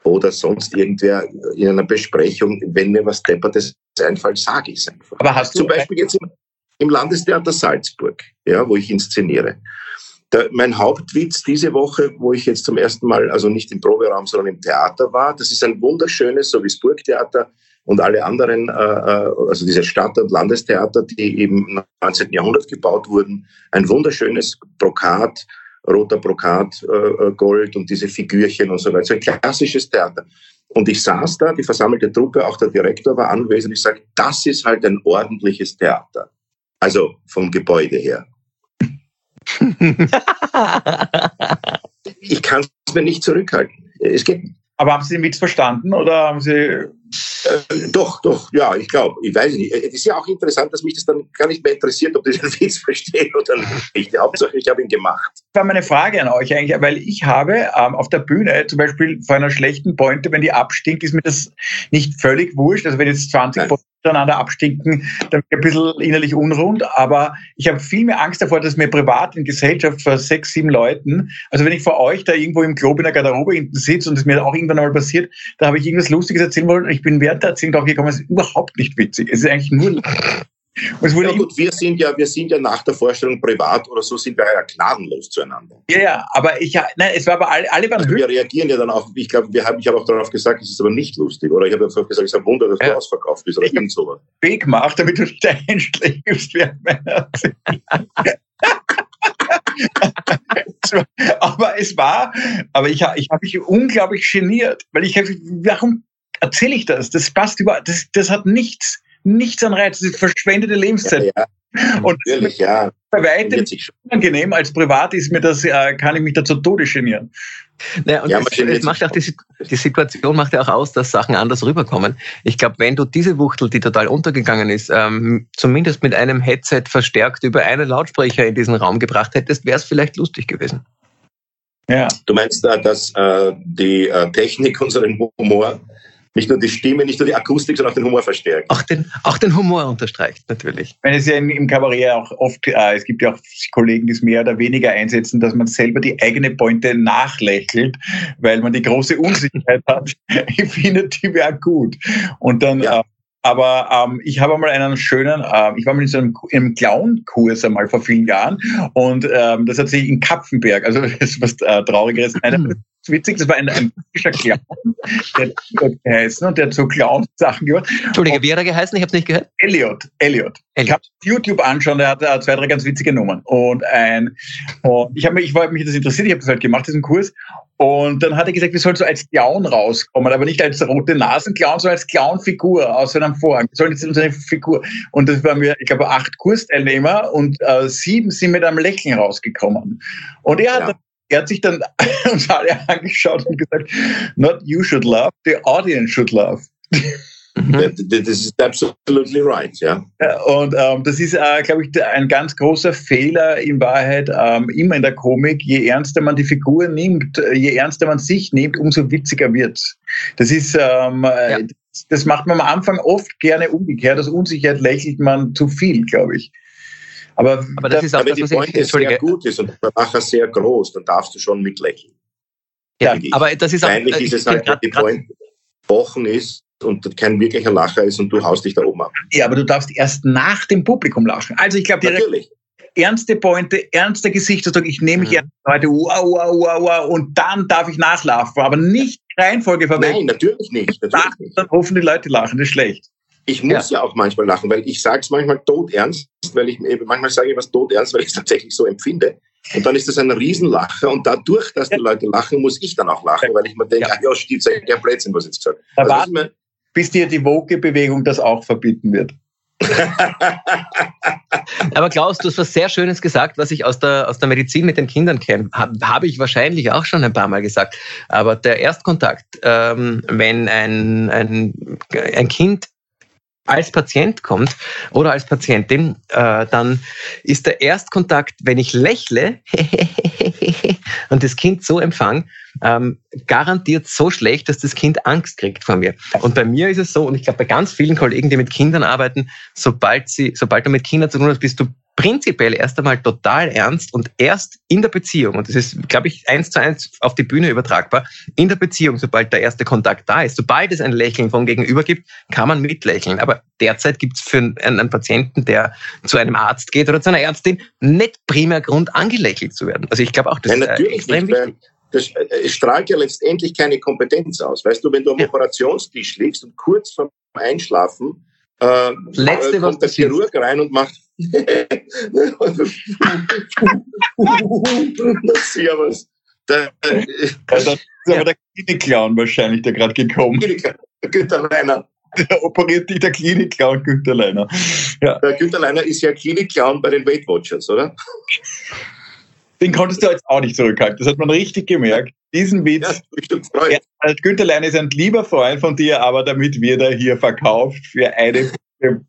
oder sonst irgendwer in einer Besprechung, wenn mir was Deppertes einfällt, sage ich es einfach. Aber hast du zum Beispiel jetzt im, im Landestheater Salzburg, ja, wo ich inszeniere. Der, mein Hauptwitz diese Woche, wo ich jetzt zum ersten Mal, also nicht im Proberaum, sondern im Theater war, das ist ein wunderschönes, so wie das Burgtheater, und alle anderen, äh, äh also diese Stadt- und Landestheater, die im 19. Jahrhundert gebaut wurden, ein wunderschönes Brokat, roter Brokat, äh, äh, Gold und diese Figürchen und so weiter. So ein klassisches Theater. Und ich saß da, die versammelte Truppe, auch der Direktor war anwesend. Ich sage, das ist halt ein ordentliches Theater. Also vom Gebäude her. Ich kann es mir nicht zurückhalten. Es geht Aber haben Sie den Witz verstanden oder haben Sie äh, doch, doch, ja, ich glaube, ich weiß nicht. Es ist ja auch interessant, dass mich das dann gar nicht mehr interessiert, ob die den Witz verstehen oder nicht. Hauptsache, ich habe ihn gemacht. Das war meine Frage an euch eigentlich, weil ich habe ähm, auf der Bühne zum Beispiel vor einer schlechten Pointe, wenn die abstinkt, ist mir das nicht völlig wurscht. Also wenn jetzt 20 Nein miteinander abstinken, dann bin ich ein bisschen innerlich unrund. Aber ich habe viel mehr Angst davor, dass mir privat in Gesellschaft vor sechs, sieben Leuten, also wenn ich vor euch da irgendwo im Club in der Garderobe hinten sitze und es mir auch irgendwann mal passiert, da habe ich irgendwas Lustiges erzählen wollen und ich bin während der Erzählung drauf gekommen, es ist überhaupt nicht witzig. Es ist eigentlich nur ja, gut, wir sind ja, wir sind ja nach der Vorstellung privat oder so sind wir ja gnadenlos zueinander. Ja, ja, aber ich, nein, es war aber alle, alle waren also Wir reagieren ja dann auch, ich glaube, wir haben, ich habe auch darauf gesagt, es ist aber nicht lustig, oder ich habe einfach gesagt, es ist ein Wunder, dass ja. du ausverkauft bist, oder irgend sowas. Weg gemacht, damit du während meiner aber es war, aber ich, ich habe mich unglaublich geniert, weil ich habe, warum erzähle ich das? Das passt über, das, das hat nichts nichts an Reiz. Das ist verschwendete Lebenszeit. Ja, ja. Und Natürlich, ja. Bei weitem unangenehm. Als Privat ist mir das, äh, kann ich mich dazu Tode genieren. Naja, und ja, das, das macht auch die, die, Situation macht ja auch aus, dass Sachen anders rüberkommen. Ich glaube, wenn du diese Wuchtel, die total untergegangen ist, ähm, zumindest mit einem Headset verstärkt über einen Lautsprecher in diesen Raum gebracht hättest, wäre es vielleicht lustig gewesen. Ja. Du meinst, dass äh, die äh, Technik unseren Humor nicht nur die Stimme, nicht nur die Akustik, sondern auch den Humor verstärkt. Auch den, auch den Humor unterstreicht, natürlich. Wenn es ja im, im Kabarett auch oft, äh, es gibt ja auch Kollegen, die es mehr oder weniger einsetzen, dass man selber die eigene Pointe nachlächelt, weil man die große Unsicherheit hat. Ich finde, die wäre gut. Und dann, ja. äh, aber ähm, ich habe einmal einen schönen, äh, ich war mal in so einem, einem Clown-Kurs einmal vor vielen Jahren und ähm, das hat sich in Kapfenberg, also das ist was äh, Traurigeres, eine, witzig, das war ein, ein typischer Clown, der hat geheißen und der hat so Clown-Sachen gemacht. Entschuldige, wie hat er geheißen? Ich habe es nicht gehört. Elliot, Elliot. Ich habe YouTube anschauen, der hat uh, zwei, drei ganz witzige Nummern. Und ein, und ich habe mich, ich war, mich das interessiert, ich habe das halt gemacht, diesen Kurs. Und dann hat er gesagt, wir sollen so als Clown rauskommen, aber nicht als rote Nasen-Clown, sondern als Clown-Figur aus seinem Vorhang. Wir sollen jetzt unsere Figur. Und das waren wir, ich glaube, acht Kursteilnehmer und äh, sieben sind mit einem Lächeln rausgekommen. Und er hat ja er hat sich dann uns alle angeschaut und gesagt, not you should laugh, the audience should laugh. Mhm. Das ist absolutely right, ja. Und ähm, das ist, äh, glaube ich, ein ganz großer Fehler in Wahrheit ähm, immer in der Komik. Je ernster man die Figur nimmt, je ernster man sich nimmt, umso witziger wird's. Das ist, ähm, ja. das macht man am Anfang oft gerne umgekehrt. Aus Unsicherheit lächelt man zu viel, glaube ich. Aber, aber das, ist auch wenn das, die Pointe sehr gut ist und der Lacher sehr groß, dann darfst du schon mitlächeln. Ja, aber das ist auch... Eigentlich ist es halt, die Pointe Wochen ist und kein wirklicher Lacher ist und du haust dich da oben ab. Ja, aber du darfst erst nach dem Publikum lachen. Also ich glaube, Natürlich. ernste Pointe, ernster Gesichtsausdruck, ich nehme mich mhm. ernst heute, wow, wow, wow, wow, und dann darf ich nachlaufen, aber nicht Reihenfolge verwenden. Nein, natürlich nicht. Natürlich nicht. Dann hoffen die Leute lachen, das ist schlecht. Ich muss ja. ja auch manchmal lachen, weil ich sage es manchmal todernst, weil ich manchmal sage ich was todernst, weil ich es tatsächlich so empfinde. Und dann ist das ein Riesenlacher und dadurch, dass die Leute lachen, muss ich dann auch lachen, weil ich mir denke, ja, ja stimmt, ja Blödsinn, was jetzt gesagt. Da also warten, bis dir die Woke-Bewegung das auch verbieten wird. Aber Klaus, du hast was sehr Schönes gesagt, was ich aus der, aus der Medizin mit den Kindern kenne. Habe hab ich wahrscheinlich auch schon ein paar Mal gesagt. Aber der Erstkontakt, ähm, wenn ein, ein, ein Kind als Patient kommt oder als Patientin, äh, dann ist der Erstkontakt, wenn ich lächle und das Kind so empfange, ähm, garantiert so schlecht, dass das Kind Angst kriegt vor mir. Und bei mir ist es so, und ich glaube bei ganz vielen Kollegen, die mit Kindern arbeiten, sobald sie, sobald du mit Kindern zu tun hast, bist du prinzipiell erst einmal total ernst und erst in der Beziehung, und das ist, glaube ich, eins zu eins auf die Bühne übertragbar, in der Beziehung, sobald der erste Kontakt da ist, sobald es ein Lächeln vom Gegenüber gibt, kann man mitlächeln. Aber derzeit gibt es für einen, einen, Patienten, der zu einem Arzt geht oder zu einer Ärztin, nicht primär Grund, angelächelt zu werden. Also ich glaube auch, das ja, ist äh, extrem wichtig. das äh, strahlt ja letztendlich keine Kompetenz aus. Weißt du, wenn du am ja. Operationstisch liegst und kurz vorm Einschlafen äh, Letzte, kommt der Chirurg rein und macht Servus. Da, äh, das ist aber der Klinik-Clown wahrscheinlich, der gerade gekommen ist. Günter Leiner. Der operiert dich der Klinik-Clown Günter Leiner. Ja. Der Günter Leiner ist ja Klinik-Clown bei den Weight Watchers, oder? Den konntest du jetzt auch nicht zurückhalten. Das hat man richtig gemerkt. Diesen Witz. Ja, ja, Günther Lein ist ein lieber Freund von dir, aber damit wird er hier verkauft für eine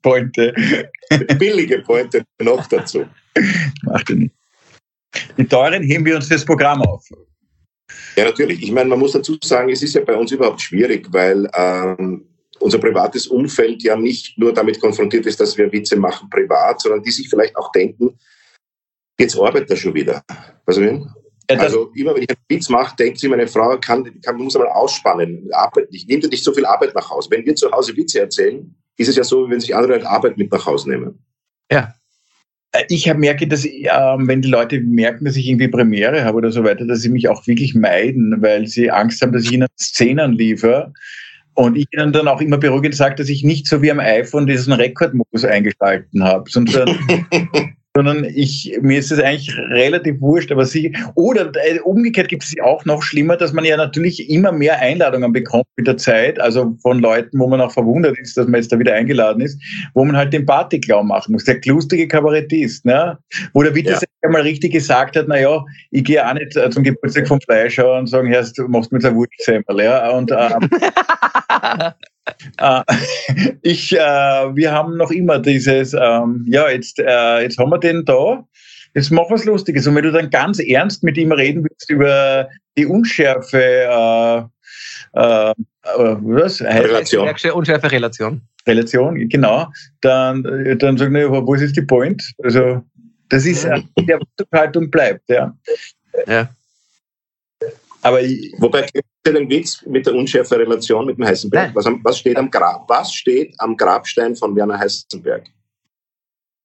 Pointe. Billige Pointe noch dazu. Macht nicht. Die teuren heben wir uns das Programm auf. Ja, natürlich. Ich meine, man muss dazu sagen, es ist ja bei uns überhaupt schwierig, weil ähm, unser privates Umfeld ja nicht nur damit konfrontiert ist, dass wir Witze machen privat, sondern die sich vielleicht auch denken, jetzt arbeitet er schon wieder. Ich meine? Ja, also immer wenn ich einen Witz mache, denkt sich meine Frau, kann, kann, muss aber ausspannen. Arbeit nicht. Nimm dir nicht so viel Arbeit nach Hause. Wenn wir zu Hause Witze erzählen, ist es ja so, wie wenn sich andere Arbeit mit nach Hause nehmen. Ja. Äh, ich merke, dass äh, wenn die Leute merken, dass ich irgendwie Premiere habe oder so weiter, dass sie mich auch wirklich meiden, weil sie Angst haben, dass ich ihnen Szenen liefere. Und ich ihnen dann auch immer beruhigend sage, dass ich nicht so wie am iPhone diesen Rekordmodus eingeschalten habe, sondern sondern ich, mir ist es eigentlich relativ wurscht, aber sie, oder äh, umgekehrt gibt es auch noch schlimmer, dass man ja natürlich immer mehr Einladungen bekommt mit der Zeit, also von Leuten, wo man auch verwundert ist, dass man jetzt da wieder eingeladen ist, wo man halt den Partyklau machen muss, der lustige Kabarettist, ne? wo der Witte ja. einmal richtig gesagt hat, na ja, ich gehe auch nicht äh, zum Geburtstag vom Fleischer und sagen, Herr, du machst mir ein Wurstsemmel, ja, und ähm, Äh, ich, äh, wir haben noch immer dieses, ähm, ja, jetzt, äh, jetzt haben wir den da. Jetzt mach was Lustiges. Und wenn du dann ganz ernst mit ihm reden willst über die Unschärfe, äh, äh, äh was? Relation. Unschärfe Relation. Relation, genau. Dann, äh, dann sagen wir, wo ist jetzt die Point? Also, das ist, äh, die Erwartungshaltung bleibt, ja. Ja. Aber Wobei den Witz mit der unschärfe Relation mit dem Heißenberg. Was, was, steht am Grab, was steht am Grabstein von Werner Heißenberg?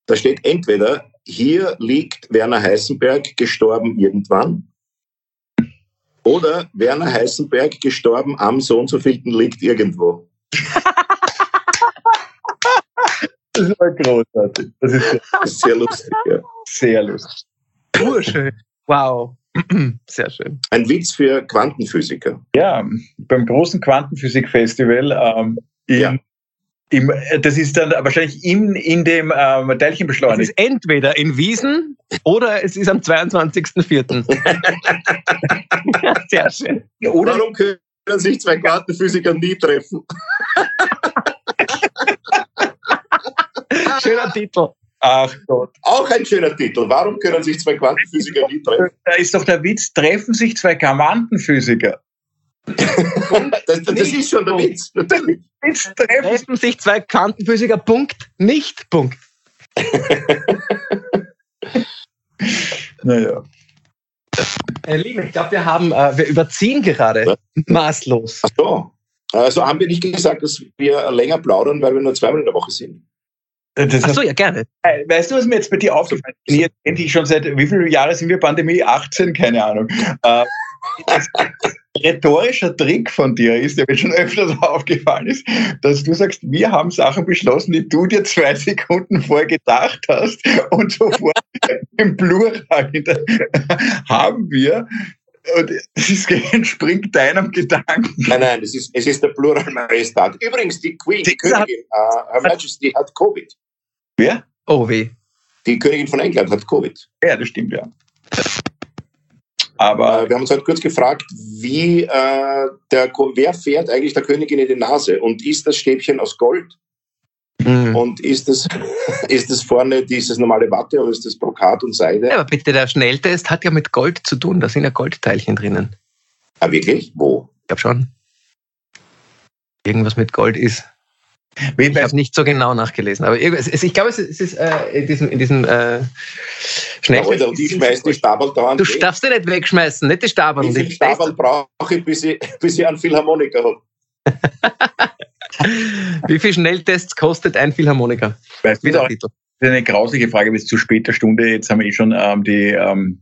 Da steht entweder, hier liegt Werner Heißenberg gestorben irgendwann, oder Werner Heißenberg gestorben am so und so vielten liegt irgendwo. das war großartig. Das ist sehr, sehr lustig. Ja. Sehr lustig. Urschön. Wow. Sehr schön. Ein Witz für Quantenphysiker. Ja, beim großen Quantenphysik-Festival ähm, ja. Im, das ist dann wahrscheinlich in, in dem ähm, Teilchenbeschleuniger. Es ist entweder in Wiesen oder es ist am 22.04. Sehr schön. Oder Warum können sich zwei Quantenphysiker nie treffen? Schöner Titel. Ach Gott. Auch ein schöner Titel. Warum können sich zwei Quantenphysiker nie treffen? Da ist doch der Witz, treffen sich zwei Quantenphysiker. das, das ist schon der Witz. Witz treffen, treffen sich zwei Quantenphysiker, Punkt, nicht Punkt. naja. Äh, Lieben, ich glaube, wir haben, äh, wir überziehen gerade ja. maßlos. Ach so. Also haben wir nicht gesagt, dass wir länger plaudern, weil wir nur zweimal in der Woche sind. Das Ach so, ja, gerne. Äh, weißt du, was mir jetzt bei dir aufgefallen ist? Jetzt endlich schon seit wie viele Jahre sind wir Pandemie? 18? Keine Ahnung. Äh, rhetorischer Trick von dir ist, der mir schon öfters aufgefallen ist, dass du sagst, wir haben Sachen beschlossen, die du dir zwei Sekunden vorher gedacht hast und sofort im Plural haben wir. Und es entspringt deinem Gedanken. Nein, nein, es ist, es ist der Plural Majestat. Übrigens, die Queen, die Königin, uh, Her Majesty hat Covid. Wer? Oh, weh. Die Königin von England hat Covid. Ja, das stimmt, ja. Aber äh, wir haben uns halt kurz gefragt, wie äh, der, wer fährt eigentlich der Königin in die Nase? Und ist das Stäbchen aus Gold? Mhm. Und ist das, ist das vorne dieses normale Watte oder ist das Brokat und Seide? Ja, aber bitte, der Schnelltest hat ja mit Gold zu tun. Da sind ja Goldteilchen drinnen. Ah, wirklich? Wo? Ich glaube schon. Irgendwas mit Gold ist. Ich habe nicht so genau nachgelesen, aber ich glaube, es ist äh, in diesem, in diesem äh, Schnelltest. und ich schmeiß die Stabel dauernd Du weg. darfst die nicht wegschmeißen, nicht die Stabel. Wie viele Stabel brauche ich, bis ich, bis ich einen Philharmoniker habe? Wie viel Schnelltests kostet ein Philharmoniker? Weißt du, das ist eine grausige Frage bis zu später Stunde. Jetzt haben wir eh schon ähm, die, ähm,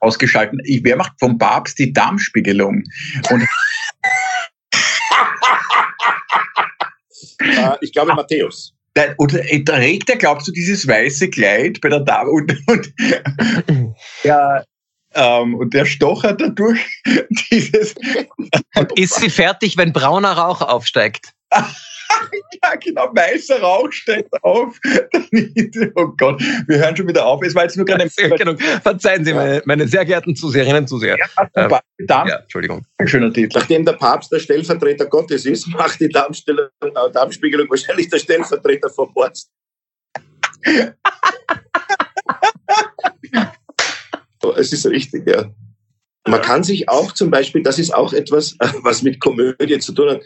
ausgeschalten. Wer macht vom Papst die Darmspiegelung? Und äh, ich glaube Matthäus. Oder trägt er, glaubst du, dieses weiße Kleid bei der Dame und, und ja, ähm, und der stochert dadurch dieses. Und ist sie fertig, wenn brauner Rauch aufsteigt? ja, genau, weißer Rauch steigt auf. oh Gott, wir hören schon wieder auf. Es war jetzt nur gerade ein Verzeihen Sie, meine, meine, sehr geehrten Zuseherinnen und Zuseher. Ja, äh, ja, Entschuldigung. Ein schöner Titel. Nachdem der Papst der Stellvertreter Gottes ist, macht die äh, Darmspiegelung wahrscheinlich der Stellvertreter vom Arzt. Es ist richtig, ja. Man kann sich auch zum Beispiel, das ist auch etwas, was mit Komödie zu tun hat,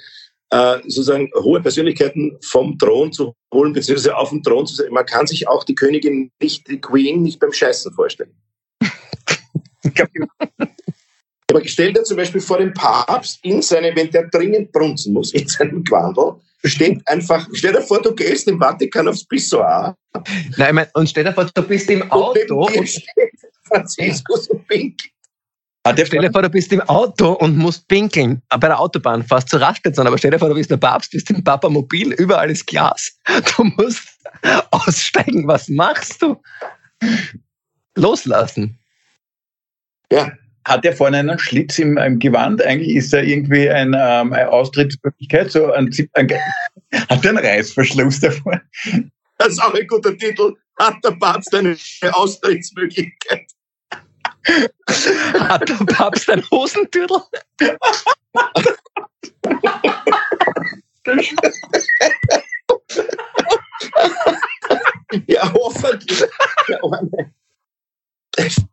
äh, sozusagen hohe Persönlichkeiten vom Thron zu holen, beziehungsweise auf dem Thron zu sein. Man kann sich auch die Königin nicht, die Queen nicht beim Scheißen vorstellen. Aber stell dir zum Beispiel vor den Papst in seine, wenn der dringend brunzen muss, in seinem Quandel, steht einfach, stell dir vor, du gehst im Vatikan aufs Pissoir. Nein, ich mein, und stell dir vor, du bist im Auto und, Franziskus und Pink. Ah, stell dir vor, du bist im Auto und musst pinkeln. Ah, bei der Autobahn fast zur Raststation. Aber stell dir vor, du bist der Papst, bist im Papamobil, überall ist Glas. Du musst aussteigen. Was machst du? Loslassen. Ja. Hat er vorne einen Schlitz im, im Gewand? Eigentlich ist da irgendwie ein, ähm, eine Austrittsmöglichkeit. So ein, ein, hat er einen Reißverschluss davor? Das ist auch ein guter Titel. Hat der Papst eine Austrittsmöglichkeit? Hat der Papst ein Hosentürtel? ja, hoffentlich.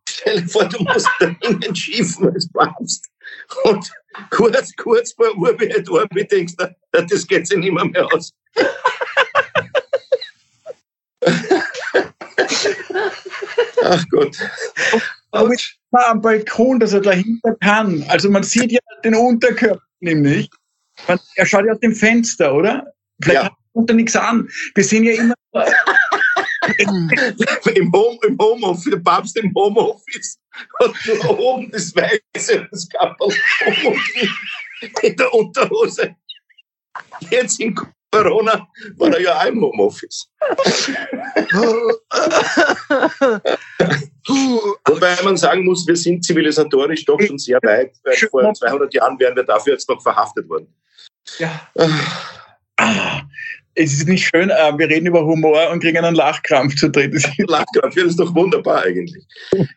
Stell dir vor, du musst da innen schiefen als Papst. Und kurz, kurz vor Urbi et Orbi denkst du, das geht sich nicht mehr, mehr aus. Ach Gott. Aber am Balkon, dass er dahinter kann. Also man sieht ja den Unterkörper nämlich. Man, er schaut ja aus dem Fenster, oder? Vielleicht ja. hat er nichts an. Wir sehen ja immer. Im, Home, Im Homeoffice, der Papst im Homeoffice hat oben das Weiße das Kappel in der Unterhose. Jetzt in Corona war er ja auch im Homeoffice. Wobei man sagen muss, wir sind zivilisatorisch doch schon sehr weit, weil vor 200 Jahren wären wir dafür jetzt noch verhaftet worden. Ja. Ah es ist nicht schön, äh, wir reden über Humor und kriegen einen Lachkrampf zu drehen. Lachkrampf, ja, das ist doch wunderbar eigentlich.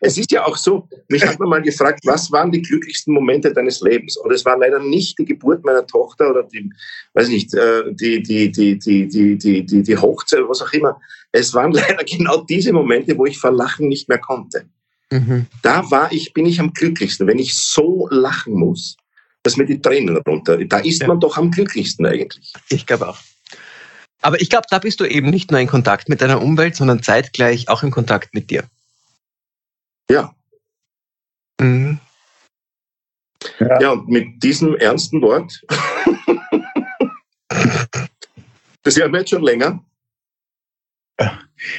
Es ist ja auch so, mich hat man mal gefragt, was waren die glücklichsten Momente deines Lebens? Und es war leider nicht die Geburt meiner Tochter oder die, weiß nicht, äh, die, die, die, die, die, die, die, die Hochzeit, was auch immer. Es waren leider genau diese Momente, wo ich vor Lachen nicht mehr konnte. Mhm. Da war ich, bin ich am glücklichsten, wenn ich so lachen muss, dass mir die Tränen runter. Da ist ja. man doch am glücklichsten eigentlich. Ich glaube auch. Aber ich glaube, da bist du eben nicht nur in Kontakt mit deiner Umwelt, sondern zeitgleich auch in Kontakt mit dir. Ja. Mhm. Ja. ja, und mit diesem ernsten Wort, das hören wir jetzt schon länger.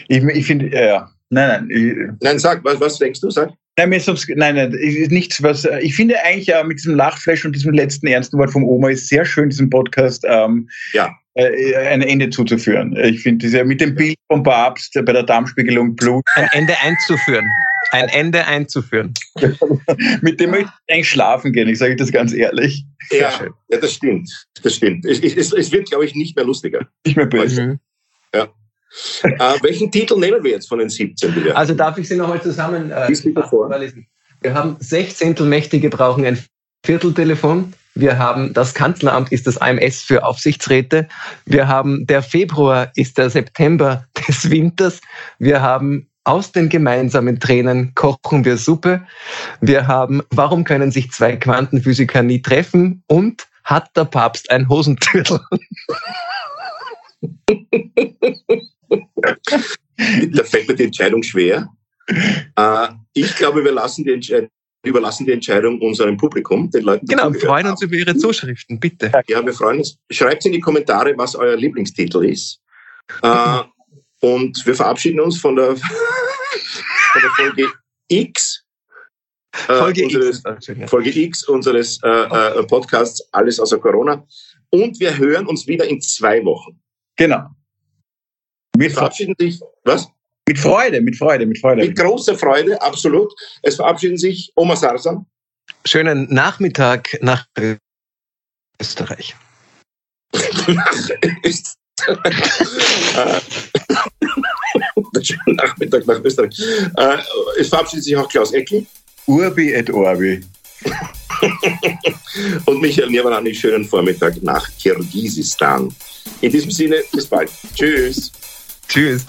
Ich, ich finde, ja, nein, nein. Nein, sag, was, was denkst du, sag? Nein, mir ist sonst, nein, nein, ist nichts, was, ich finde eigentlich äh, mit diesem Lachflash und diesem letzten ernsten Wort vom Oma ist sehr schön, diesen Podcast. Ähm, ja äh, ein Ende zuzuführen. Ich finde, diese mit dem Bild vom Papst bei der Darmspiegelung Blut. Ein Ende einzuführen. Ein Ende einzuführen. mit dem möchte ich eigentlich schlafen gehen, ich sage das ganz ehrlich. Ja, ja, das stimmt. Das stimmt. Es, es, es wird, glaube ich, nicht mehr lustiger. Nicht mehr böse. Mhm. Ja. Äh, welchen Titel nehmen wir jetzt von den 17? Bitte? Also darf ich sie nochmal zusammen äh, vorlesen? Wir haben Sechzehntelmächtige brauchen ein Vierteltelefon. Wir haben das Kanzleramt ist das AMS für Aufsichtsräte. Wir haben der Februar ist der September des Winters. Wir haben aus den gemeinsamen Tränen kochen wir Suppe. Wir haben, warum können sich zwei Quantenphysiker nie treffen? Und hat der Papst ein Hosentürtel? da fällt mir die Entscheidung schwer. Äh, ich glaube, wir lassen die Entscheidung überlassen die Entscheidung unserem Publikum, den Leuten. Genau, wir freuen uns über Ihre Zuschriften, bitte. Ja, wir freuen uns. Schreibt in die Kommentare, was euer Lieblingstitel ist. Äh, und wir verabschieden uns von der, von der Folge X. Äh, Folge, unseres, X. Folge X unseres äh, äh, Podcasts Alles außer Corona. Und wir hören uns wieder in zwei Wochen. Genau. Mit verabschieden sich, was? Mit Freude, mit Freude, mit Freude. Mit großer Freude, absolut. Es verabschieden sich Oma Sarsam. Schönen Nachmittag nach Österreich. nach Österreich. Schönen Nachmittag nach Österreich. Äh, es verabschiedet sich auch Klaus Eckel. Urbi et Orbi. Und Michael Nirwanani, schönen Vormittag nach Kirgisistan. In diesem Sinne, bis bald. Tschüss. Tschüss.